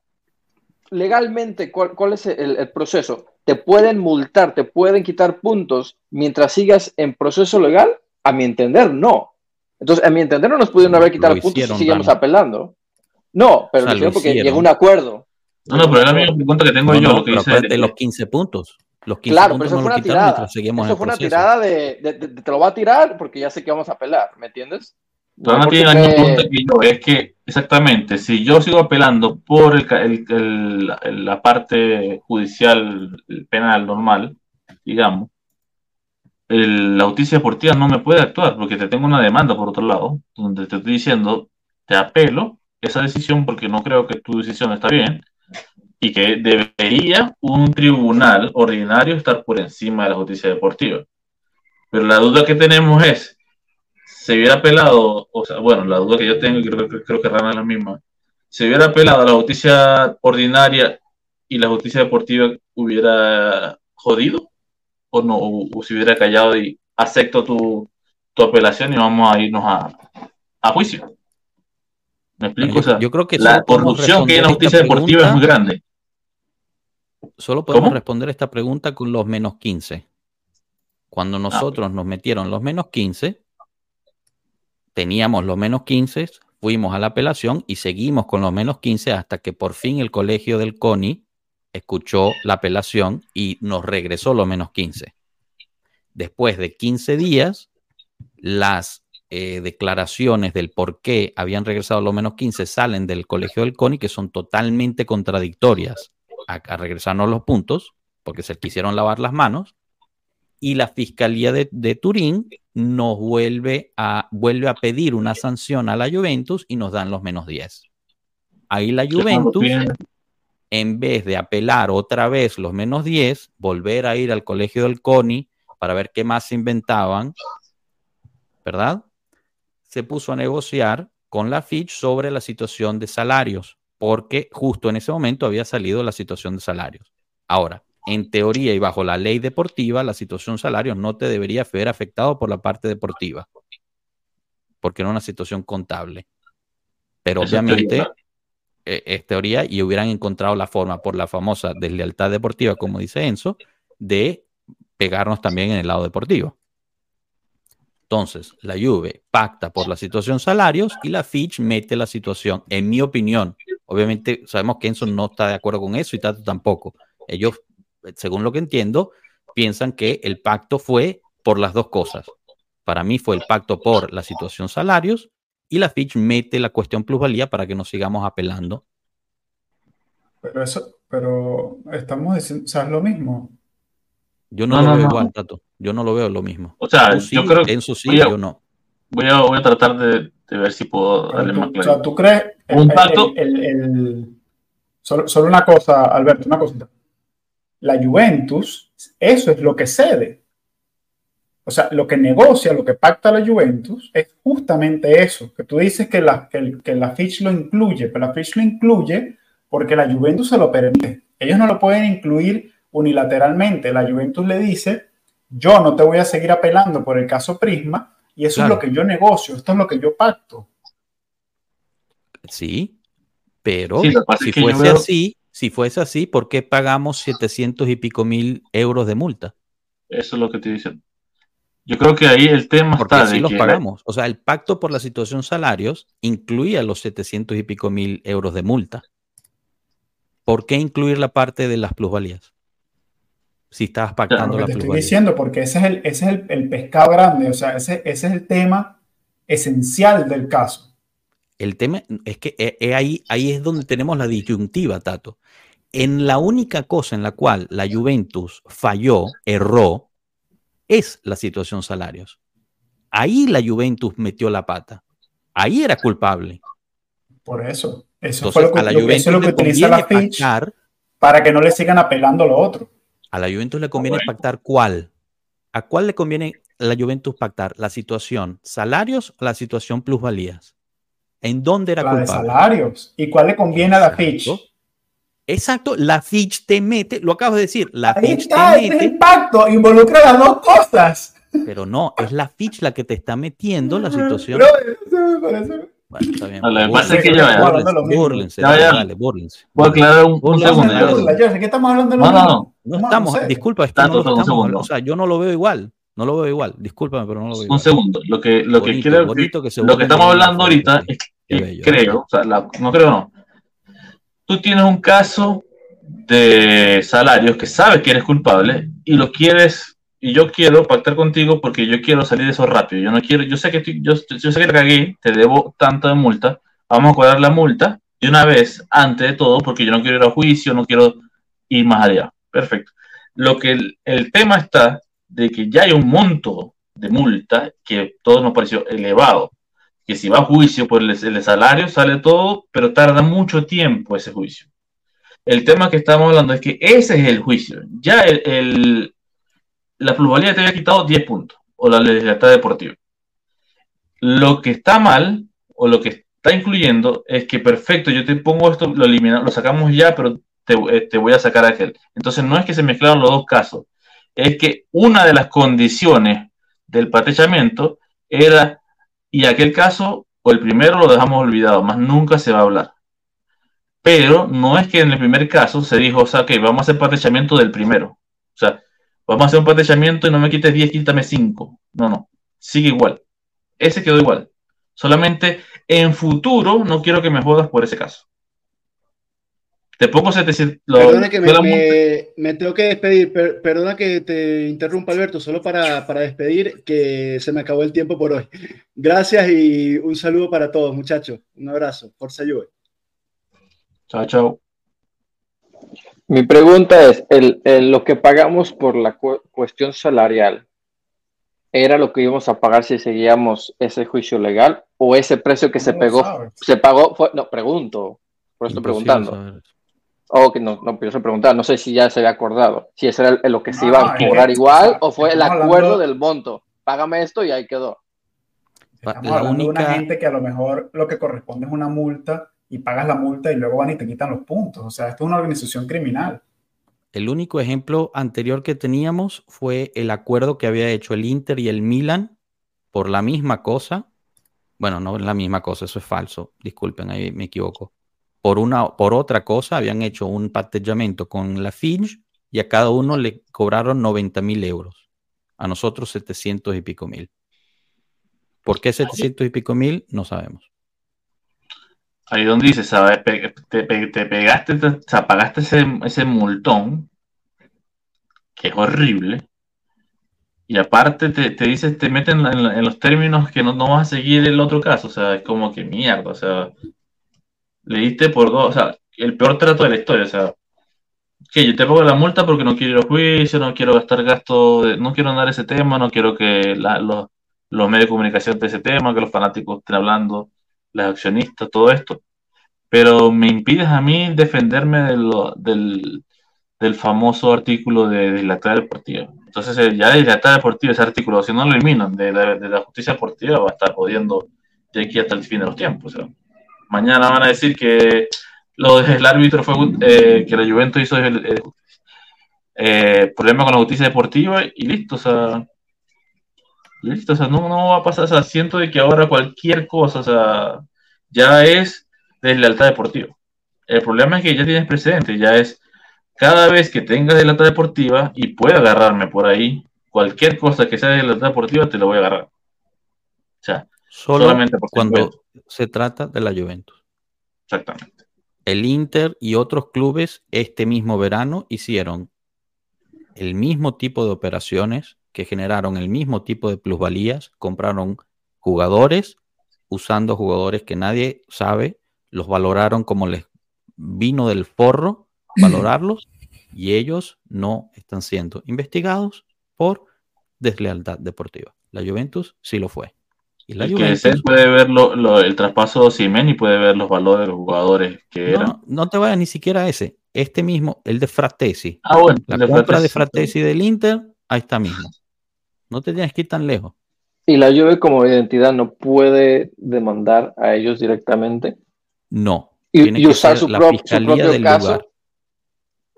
legalmente, cuál, cuál es el, el, proceso? ¿Te pueden multar, te pueden quitar puntos mientras sigas en proceso legal? A mi entender, no. Entonces, a mi entender, no nos pudieron haber quitado puntos si seguimos apelando. No, pero o porque llegó un acuerdo. No, no, pero era mi pregunta que tengo yo. Lo que dice de los 15 puntos. Los 15 claro, pero eso fue una tirada. Eso fue una tirada de, de, de, te lo va a tirar porque ya sé que vamos a apelar, ¿me entiendes? No, no tiene el punto que yo, es que exactamente, si yo sigo apelando por el, el, el, la parte judicial penal normal, digamos, la justicia deportiva no me puede actuar porque te tengo una demanda por otro lado, donde te estoy diciendo, te apelo esa decisión porque no creo que tu decisión está bien y que debería un tribunal ordinario estar por encima de la justicia deportiva. Pero la duda que tenemos es, se hubiera apelado, o sea, bueno, la duda que yo tengo, y creo, creo que Rana es la misma, se hubiera apelado a la justicia ordinaria y la justicia deportiva hubiera jodido o no, o, si hubiera callado y acepto tu, tu, apelación y vamos a irnos a, a juicio. ¿Me explico? yo, creo que la corrupción que hay en la justicia deportiva es muy grande. Solo podemos responder esta pregunta con los menos 15. Cuando ah, nosotros nos metieron los menos 15, teníamos los menos 15, fuimos a la apelación y seguimos con los menos 15 hasta que por fin el colegio del CONI escuchó la apelación y nos regresó los menos 15. Después de 15 días, las eh, declaraciones del por qué habían regresado los menos 15 salen del colegio del CONI que son totalmente contradictorias a, regresarnos los puntos, porque se quisieron lavar las manos, y la Fiscalía de, Turín nos vuelve a, vuelve a pedir una sanción a la Juventus y nos dan los menos 10. Ahí la Juventus en vez de apelar otra vez los menos 10, volver a ir al colegio del CONI para ver qué más se inventaban, ¿verdad? Se puso a negociar con la Fitch sobre la situación de salarios, porque justo en ese momento había salido la situación de salarios. Ahora, en teoría y bajo la ley deportiva, la situación de salarios no te debería ver afectado por la parte deportiva, porque era una situación contable. Pero obviamente eh, es teoría y hubieran encontrado la forma por la famosa deslealtad deportiva, como dice Enzo, de pegarnos también en el lado deportivo. Entonces, la Juve pacta por la situación salarios y la Fitch mete la situación, en mi opinión. Obviamente sabemos que Enzo no está de acuerdo con eso y Tato tampoco. Ellos, según lo que entiendo, piensan que el pacto fue por las dos cosas. Para mí fue el pacto por la situación salarios y la Fitch mete la cuestión plusvalía para que nos sigamos apelando. Pero eso, pero estamos diciendo, o sea, es lo mismo. Yo no, lo veo igual, Tato. Yo no lo veo lo mismo. O sea, yo creo que. Eso sí, yo no. Voy a, voy a tratar de, de, ver si puedo darle más claro. O sea, ¿tú crees? Un pacto. solo, solo, una cosa, Alberto, una cosita. La Juventus, eso es lo que cede. O sea, lo que negocia, lo que pacta la Juventus es justamente eso, que tú dices que la, que, la Fitch lo incluye, pero la Fitch lo incluye porque la Juventus se lo permite. Ellos no lo pueden incluir unilateralmente. La Juventus le dice, yo no te voy a seguir apelando por el caso Prisma y eso es lo que yo negocio, esto es lo que yo pacto. Sí, pero si fuese así, si fuese así, ¿por qué pagamos 700 y pico mil euros de multa? Eso es lo que te dicen. Yo creo que ahí el tema Porque está. los pagamos. O sea, el pacto por la situación salarios incluía los 700 y pico mil euros de multa. ¿Por qué incluir la parte de las plusvalías? Si estabas pactando la te estoy diciendo, porque ese es, el, ese es el, pescado grande, o sea, ese, ese, es el tema esencial del caso. El tema es que eh, eh, ahí, ahí es donde tenemos la disyuntiva, Tato. En la única cosa en la cual la Juventus falló, erró, es la situación salarios. Ahí la Juventus metió la pata. Ahí era culpable. Por eso. Eso, fue lo que, a la Juventus lo que utiliza la Fitch para que no le sigan apelando lo otro. A la Juventus le conviene pactar cuál. ¿A cuál le conviene la Juventus pactar? ¿La situación salarios o la situación plusvalías? ¿En dónde era la culpable? de salarios. ¿Y cuál le conviene Exacto. a la Fitch? Exacto, la Fitch te mete, lo acabas de decir, la Ahí Fitch está, te ese es mete, el pacto, involucra las dos cosas. pero no, es la Fitch la que te está metiendo la situación. Bro, eso me parece- Bueno, está bien. No, lo que pasa es que búrlense, Ya dale, búrlense. Voy a aclarar un, segundo. burla, ya. burla. Burla, José, ¿qué estamos hablando de lo No, no, no. No estamos, no sé. disculpa, es que Tato, no lo estamos, o sea, yo no lo veo igual, no lo veo igual, discúlpame, pero no lo veo Un igual. segundo. Lo que, lo que quiero- se lo que estamos hablando ahorita es Qué bello. creo, o sea, la- no creo no. Tú tienes un caso de salarios que sabes que eres culpable y lo quieres y yo quiero pactar contigo porque yo quiero salir de eso rápido. Yo no quiero, yo sé que estoy- yo, yo sé que te cagué, te debo tanta multa, vamos a cobrar la multa de una vez antes de todo porque yo no quiero ir a juicio, no quiero ir más allá. Perfecto. Lo que el, el tema está de que ya hay un monto de multa que todo nos pareció elevado. Que si va a juicio por el, salario sale todo, pero tarda mucho tiempo ese juicio. El tema que estamos hablando es que ese es el juicio. Ya el, la plusvalía te había quitado 10 puntos, o la legislatura deportiva. Lo que está mal, o lo que está incluyendo, es que perfecto, yo te pongo esto, lo eliminamos, lo sacamos ya, pero te, eh, te voy a sacar aquel. Entonces no es que se mezclaron los dos casos, es que una de las condiciones del patechamiento era, y aquel caso, o el primero lo dejamos olvidado, más nunca se va a hablar. Pero no es que en el primer caso se dijo, o sea, ok, vamos a hacer patechamiento del primero. O sea, vamos a hacer un patechamiento y no me quites 10, quítame 5. No, no, sigue igual. Ese quedó igual. Solamente en futuro no quiero que me jodas por ese caso. Te pongo 700. lo- Perdona que me, la me- me tengo que despedir. per- perdona que te interrumpa, Alberto, solo para, para despedir, que se me acabó el tiempo por hoy. Gracias y un saludo para todos, muchachos. Un abrazo. Forza Juve. Chao, chao. Mi pregunta es, el, el- lo que pagamos por la cu- cuestión salarial, ¿era lo que íbamos a pagar si seguíamos ese juicio legal? ¿O ese precio que se ¿Cómo lo pegó, sabes? se pagó, fue, no, pregunto, por eso estoy Imposible preguntando. saber. Oh, que no, no, preguntar, no sé si ya se había acordado, si ese era el- lo que se No, iba a cobrar igual o fue el acuerdo hablando- del monto. Págame esto y ahí quedó. Estamos La hablando de una única- gente que a lo mejor lo que corresponde es una multa y pagas la multa y luego van y te quitan los puntos. O sea, esto es una organización criminal. El único ejemplo anterior que teníamos fue el acuerdo que había hecho el Inter y el Milan por la misma cosa. Bueno, no es la misma cosa, eso es falso. Disculpen, ahí me equivoco. Por, una, por otra cosa habían hecho un patellamiento con la Finch y a cada uno le cobraron 90 mil euros. A nosotros 700 y pico mil. ¿Por qué 700 y pico mil? No sabemos. Ahí donde dice, ¿sabes? Pe- Te, pe- te pegaste, te- o sea, pagaste ese, ese multón, que es horrible. Y aparte te, te dice, te meten en, en los términos que no, no vas a seguir el otro caso. O sea, es como que mierda. O sea, le diste por dos, o sea, el peor trato de la historia. O sea, que yo te pongo la multa porque no quiero ir a juicio, no quiero gastar gasto, de- no quiero andar ese tema, no quiero que la- los, los medios de comunicación de ese tema, que los fanáticos estén hablando, los accionistas, todo esto. Pero me impides a mí defenderme de lo- del, del famoso artículo de, de deportiva. Entonces, eh, ya de deportiva, ese artículo, si no lo eliminan de de la justicia deportiva, va a estar jodiendo de aquí hasta el fin de los tiempos. o sea. Mañana van a decir que lo del árbitro fue eh, que la Juventus hizo el, el- eh, problema con la justicia deportiva y listo, o sea, listo, o sea, no, no va a pasar, o sea, siento de que ahora cualquier cosa, o sea, ya es deslealtad deportiva. El problema es que ya tienes precedente, ya es cada vez que tengas deslealtad deportiva y pueda agarrarme por ahí, cualquier cosa que sea deslealtad deportiva te lo voy a agarrar. O sea, Solo Solamente por cuando se trata de la Juventus. exactamente. El Inter y otros clubes este mismo verano hicieron el mismo tipo de operaciones que generaron el mismo tipo de plusvalías, compraron jugadores usando jugadores que nadie sabe, los valoraron como les vino del forro, valorarlos, y ellos no están siendo investigados por deslealtad deportiva. La Juventus sí lo fue. Y la Juventus puede ver lo- lo- el traspaso de Osimhen y puede ver los valores de los jugadores que eran. no, no te vayas ni siquiera a ese. Este mismo, el de Fratesi. Ah, bueno, La de compra de Fratesi. Del Inter, ahí está mismo. No te tienes que ir tan lejos. ¿Y la Juve como identidad no puede demandar a ellos directamente? No. ¿Y, usar su, la pro, fiscalía del caso? lugar.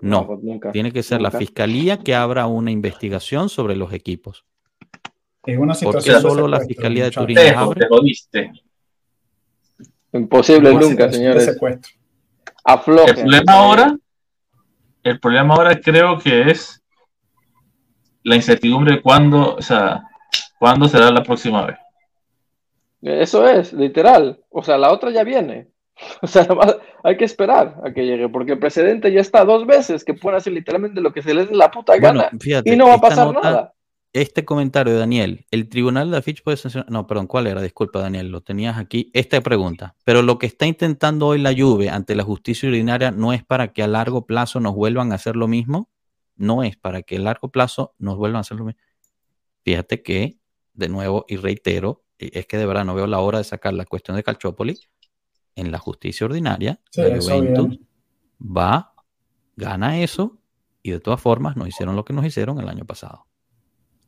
No, pues nunca. tiene que ser la fiscalía que abra una investigación sobre los equipos. Es una Porque situación solo la secuestro, fiscalía de. Turín Te, abre. te jodiste. Imposible nunca, señores. secuestro. Aflojen. El problema ahora, el problema ahora creo que es la incertidumbre de cuándo, o sea, cuándo será la próxima vez. Eso es, literal. O sea, la otra ya viene. O sea, hay que esperar a que llegue, porque el presidente ya está dos veces que pueden hacer literalmente lo que se les dé la puta Bueno, gana fíjate, y no va a pasar nota- nada. Este comentario de Daniel, el tribunal de la Fitch puede sancionar. No, perdón, ¿cuál era? Disculpa, Daniel, lo tenías aquí. Esta pregunta. Pero lo que está intentando hoy la Juve ante la justicia ordinaria no es para que a largo plazo nos vuelvan a hacer lo mismo. No es para que a largo plazo nos vuelvan a hacer lo mismo. Fíjate que, de nuevo, y reitero, es que de verdad no veo la hora de sacar la cuestión de Calciopoli. En la justicia ordinaria, Sí, la Juventus va, gana eso, y de todas formas nos hicieron lo que nos hicieron el año pasado.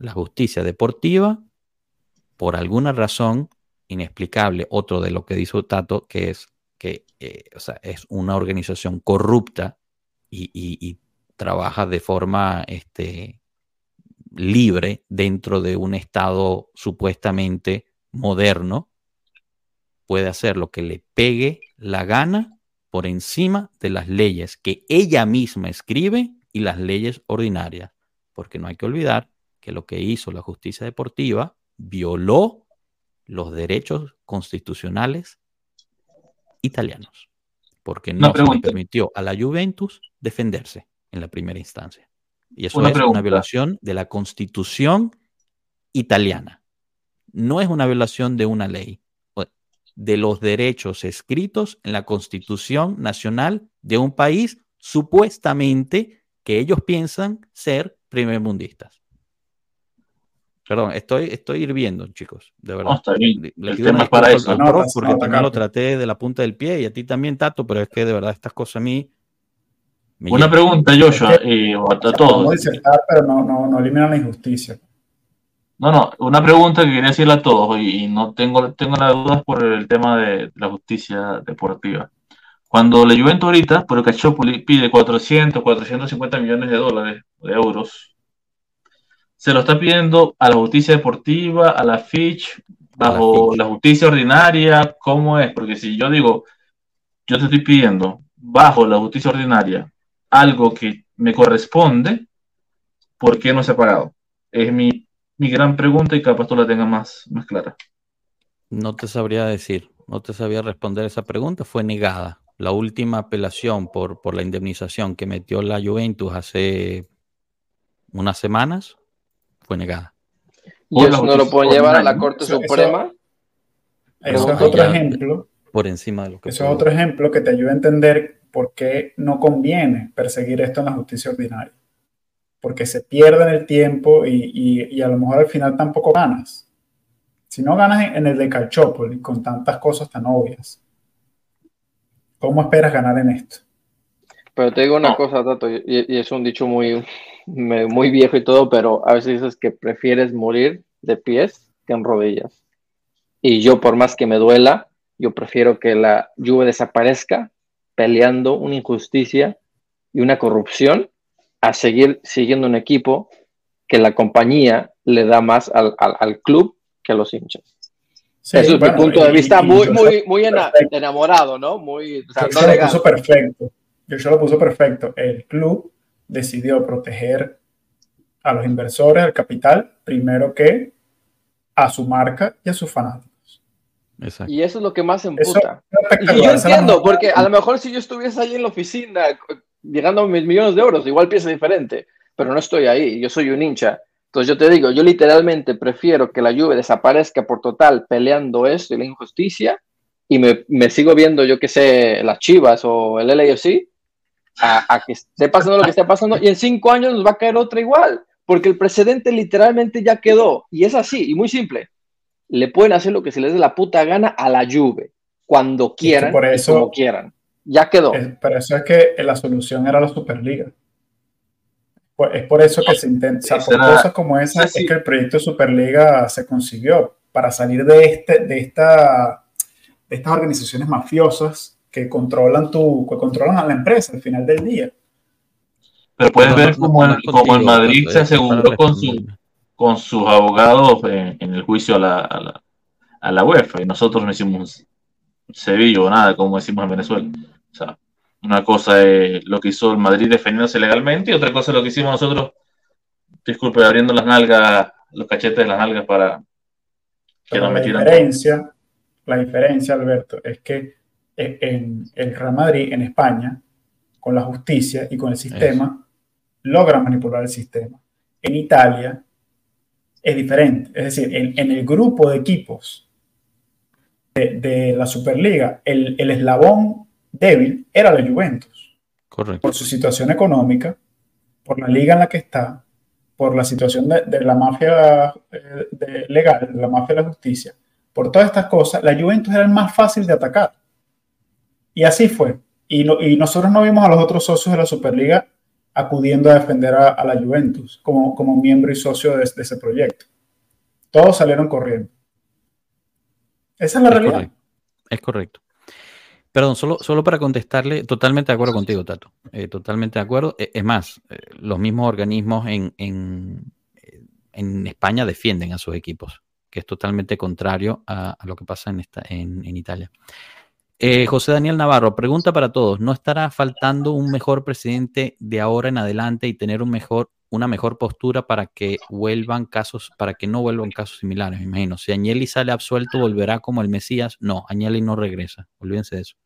La justicia deportiva, por alguna razón inexplicable, otro de lo que dice Tato, que es que eh, o sea, es una organización corrupta y, trabaja de forma este, libre dentro de un Estado supuestamente moderno, puede hacer lo que le pegue la gana por encima de las leyes que ella misma escribe y las leyes ordinarias. Porque no hay que olvidar que lo que hizo la justicia deportiva violó los derechos constitucionales italianos. Porque no se le permitió a la Juventus defenderse en la primera instancia. Y eso Una es pregunta. una violación de la constitución italiana. No es una violación de una ley, de los derechos escritos en la constitución nacional de un país supuestamente que ellos piensan ser primermundistas. Perdón, estoy, estoy hirviendo, chicos, de verdad. No, está bien. Le- le El tema es para eso. No, porque también lo traté de la punta del pie y a ti también, Tato, pero es que de verdad estas cosas a mí me Una pregunta, Joshua, y a, a Podemos todos. disertar, pero no, no, no eliminan la injusticia. No, no, una pregunta que quería decirle a todos, y, y no tengo, tengo las dudas por el tema de la justicia deportiva. Cuando la Juventus ahorita, por el Calciopoli, pide 400, 450 millones de dólares, de euros, se lo está pidiendo a la justicia deportiva, a la Fitch, bajo la justicia ordinaria, ¿cómo es? Porque si yo digo, yo te estoy pidiendo bajo la justicia ordinaria algo que me corresponde, ¿por qué no se ha pagado? Es mi, mi gran pregunta y capaz tú la tengas más, más clara. No te sabría decir, no te sabía responder esa pregunta, fue negada. La última apelación por, por la indemnización que metió la Juventus hace unas semanas fue negada. Y eso no lo pueden llevar a la. Corte Eso- Suprema. Eso es otro ejemplo. Por encima de lo que Eso es otro ejemplo que te ayuda a entender por qué no conviene perseguir esto en la justicia ordinaria. Porque se pierde en el tiempo y, y- y a lo mejor al final tampoco ganas. Si no ganas en, en el de Calciopoli con tantas cosas tan obvias, ¿cómo esperas ganar en esto? Pero te digo una No. cosa, Tato, y, y es un dicho muy, muy viejo y todo, pero a veces dices que prefieres morir de pies que en rodillas. Y yo, por más que me duela, yo prefiero que la Juve desaparezca peleando una injusticia y una corrupción a seguir siguiendo un equipo que la compañía le da más al, al- al club que a los hinchas. Sí, Eso es bueno, mi punto de vista y muy, yo- muy, muy perfecto. enamorado, ¿no? Muy, o sea, Yo no lo puso perfecto. Yo lo puso perfecto. El club decidió proteger a los inversores, al capital, primero que a su marca y a sus fanáticos. Exacto. Y eso es lo que más emputa. es Y yo entiendo, porque a lo mejor si yo estuviese ahí en la oficina llegando a mis millones de euros, igual piensa diferente, pero no estoy ahí, yo soy un hincha. Entonces yo te digo, yo literalmente prefiero que la Juve desaparezca por total peleando esto y la injusticia y me, me sigo viendo, yo que sé, las Chivas o el LAFC, a, a que esté pasando lo que esté pasando y en cinco años nos va a caer otra igual, porque el precedente literalmente ya quedó y es así y muy simple. Le pueden hacer lo que se les dé la puta gana a la Juve cuando que quieran por y eso- como quieran. Ya quedó. Es- Pero eso es que la solución era la Superliga. es por eso que se intenta, o sea, por cosas como esa es que el proyecto de Superliga se consiguió, para salir de, este, de, esta, de estas organizaciones mafiosas que controlan, tu, que controlan a la empresa al final del día. Pero puedes ver como, el, como el Madrid se aseguró con, su, con sus abogados en, el juicio a la, a, la, a la UEFA y nosotros no hicimos Sevilla o nada, como decimos en Venezuela. O sea, una cosa es lo que hizo el Madrid defendiéndose legalmente y otra cosa es lo que hicimos nosotros, disculpe, abriendo las nalgas, los cachetes de las nalgas para que nos metieran. La diferencia, la diferencia, Alberto, es que en el Real Madrid, en España, con la justicia y con el sistema, logra manipular el sistema. En Italia es diferente. Es decir, en, el grupo de equipos de, la Superliga, el, el, eslabón débil era la Juventus. Correcto. Por su situación económica, por la liga en la que está, por la situación de, la mafia eh, legal, de la mafia de la justicia, por todas estas cosas, la Juventus era el más fácil de atacar. Y así fue. Y, y nosotros no vimos a los otros socios de la Superliga acudiendo a defender a, la Juventus como, como, miembro y socio de, ese proyecto. Todos salieron corriendo. Esa es la realidad. Es correcto. Perdón, solo, solo para contestarle, totalmente de acuerdo contigo, Tato. Eh, totalmente de acuerdo. E, es más, eh, los mismos organismos en, en, en, España defienden a sus equipos, que es totalmente contrario a, lo que pasa en, esta, en, en Italia. Eh, José Daniel Navarro, pregunta para todos, ¿no estará faltando un mejor presidente de ahora en adelante y tener una mejor postura para que vuelvan casos, para que no vuelvan casos similares? Me imagino. Si Agnelli sale absuelto, ¿volverá como el Mesías? No, Agnelli no regresa. Olvídense de eso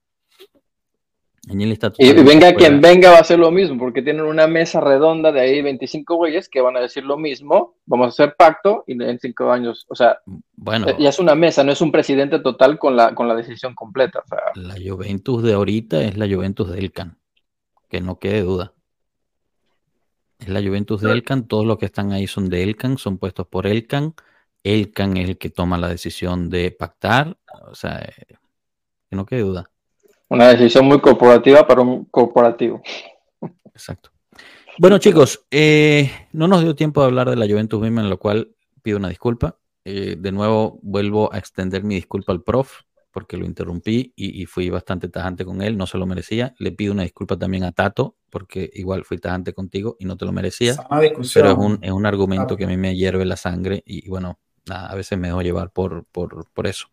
y venga quien venga va a hacer lo mismo, porque tienen una mesa redonda de ahí 25 güeyes que van a decir lo mismo, vamos a hacer pacto y en cinco años, o sea, bueno, ya es una mesa, no es un presidente total con la, con la decisión completa. La Juventus de ahorita es la Juventus de Elcan, que no quede duda. Es la Juventus de Elcan, todos los que están ahí son de Elcan, son puestos por Elcan. Elcan es el que toma la decisión de pactar, o sea, eh, que no quede duda. Una decisión muy corporativa para un corporativo. Exacto. Bueno, chicos, eh, no nos dio tiempo de hablar de la Juventus misma, en lo cual pido una disculpa. Eh, de nuevo, vuelvo a extender mi disculpa al prof, porque lo interrumpí y, fui bastante tajante con él, no se lo merecía. Le pido una disculpa también a Tato, porque igual fui tajante contigo y no te lo merecía. Pero es un, es un argumento que a mí me hierve la sangre y, bueno, a veces me dejo llevar por, por, por eso.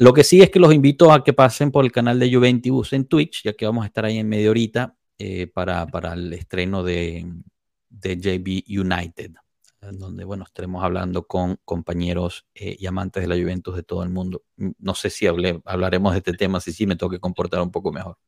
Lo que sí es que los invito a que pasen por el canal de Juventus en Twitch, ya que vamos a estar ahí en media horita eh, para, el estreno de, JB United, donde bueno, estaremos hablando con compañeros eh, y amantes de la Juventus de todo el mundo. No sé si hablaremos de este tema, si sí me tengo que comportar un poco mejor.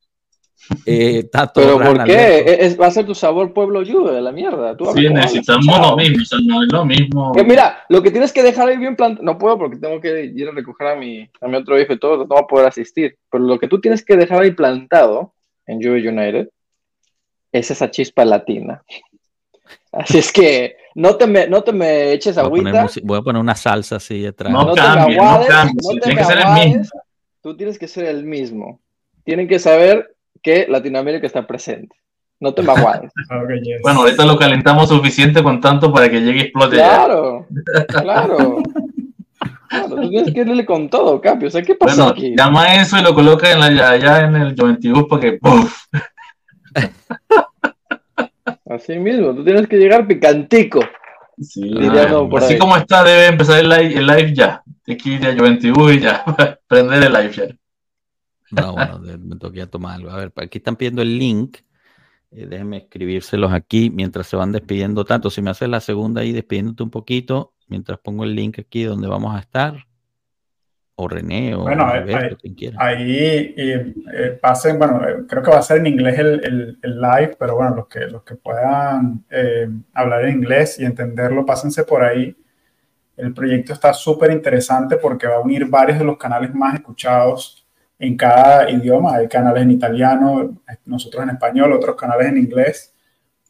Eh, Pero ¿por qué? va a ser tu sabor pueblo de la mierda. sí, necesitamos lo mismo, no es lo mismo. mira, lo que tienes que dejar ahí bien plantado, no puedo porque tengo que ir a recoger a mi, a mi otro hijo y todo, no voy a poder asistir. Pero lo que tú tienes que dejar ahí plantado en Juve United es esa chispa latina. Así es que no te me, no te me eches agüita. voy a poner una salsa así detrás. No, no cambie, no cambie. Tiene que ser el mismo. Tú tienes que ser el mismo. Tienen que saber que Latinoamérica está presente. No te maguades. Bueno, ahorita lo calentamos suficiente con tanto para que llegue y explote. Claro, claro. Claro, tú tienes que irle con todo, Capi. O sea, ¿qué pasa bueno, aquí? Llama eso y lo coloca en la, allá en el Juventud para que ¡puff! Así mismo, tú tienes que llegar picantico. Sí, así como está, debe empezar el live, el live ya. Aquí de Juventud y ya. Prender el live ya. No, bueno, me toqué tomar algo. A ver, aquí están pidiendo el link. Eh, déjenme escribírselos aquí mientras se van despidiendo tanto. Si me haces la segunda ahí despidiéndote un poquito, mientras pongo el link aquí donde vamos a estar. O René o bueno, quien quiera. Ahí eh, pasen, bueno, eh, creo que va a ser en inglés el, el, live, pero bueno, los que, los que puedan hablar en inglés y entenderlo, pásense por ahí. El proyecto está súper interesante porque va a unir varios de los canales más escuchados en cada idioma. Hay canales en italiano, nosotros en español, otros canales en inglés.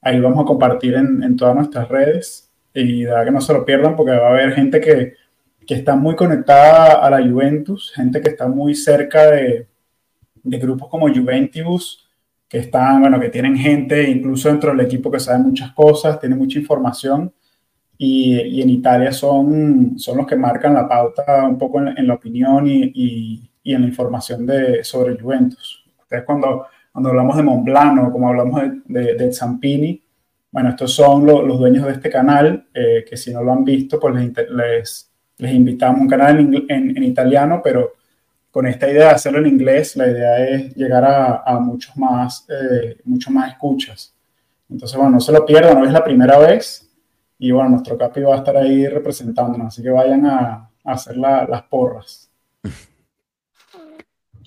Ahí vamos a compartir en, todas nuestras redes y de verdad que no se lo pierdan porque va a haber gente que, que está muy conectada a la Juventus, gente que está muy cerca de, de grupos como Juventus que están, bueno, que tienen gente incluso dentro del equipo que sabe muchas cosas, tiene mucha información y, y en Italia son, son los que marcan la pauta un poco en, la opinión y, y, y, en la información de, sobre Juventus. Ustedes cuando, cuando hablamos de Monblano, como hablamos de, de, Zampini, bueno, estos son los dueños de este canal, eh, que si no lo han visto, pues les, les, les invitamos a un canal en, en, en italiano, pero con esta idea de hacerlo en inglés, la idea es llegar a, muchos, más, eh, muchos más escuchas. Entonces, bueno, no se lo pierdan, no es la primera vez. Y bueno, nuestro Capi va a estar ahí representándonos, así que vayan a, hacer las porras.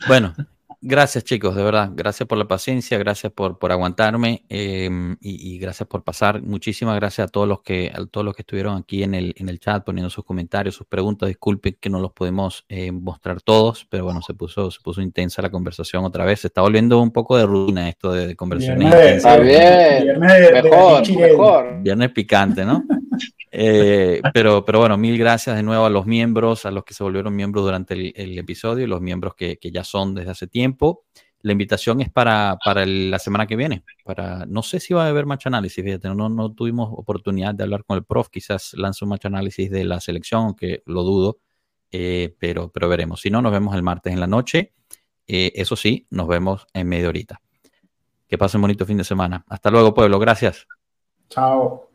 Bueno, Gracias chicos, de verdad. Gracias por la paciencia, gracias por, por aguantarme em, y, gracias por pasar. Muchísimas gracias a todos los que, a todos los que estuvieron aquí en el, en el chat poniendo sus comentarios, sus preguntas. Disculpen que no los podemos eh, mostrar todos, pero bueno, se puso, se puso intensa la conversación otra vez. Se está volviendo un poco de rutina esto de, conversaciones intensas. bien, mejor, mejor. Viernes picante, ¿no? Eh, pero, pero bueno, mil gracias de nuevo a los miembros, a los que se volvieron miembros durante el, episodio y los miembros que, ya son desde hace tiempo. La invitación es para, para la semana que viene. Para, no sé si va a haber match análisis, fíjate, no, no tuvimos oportunidad de hablar con el prof, quizás lance un match análisis de la selección, aunque lo dudo, eh, pero, pero veremos. Si no, nos vemos el martes en la noche. Eh, eso sí, nos vemos en media horita. Que pasen bonito fin de semana. Hasta luego, pueblo. Gracias. Chao.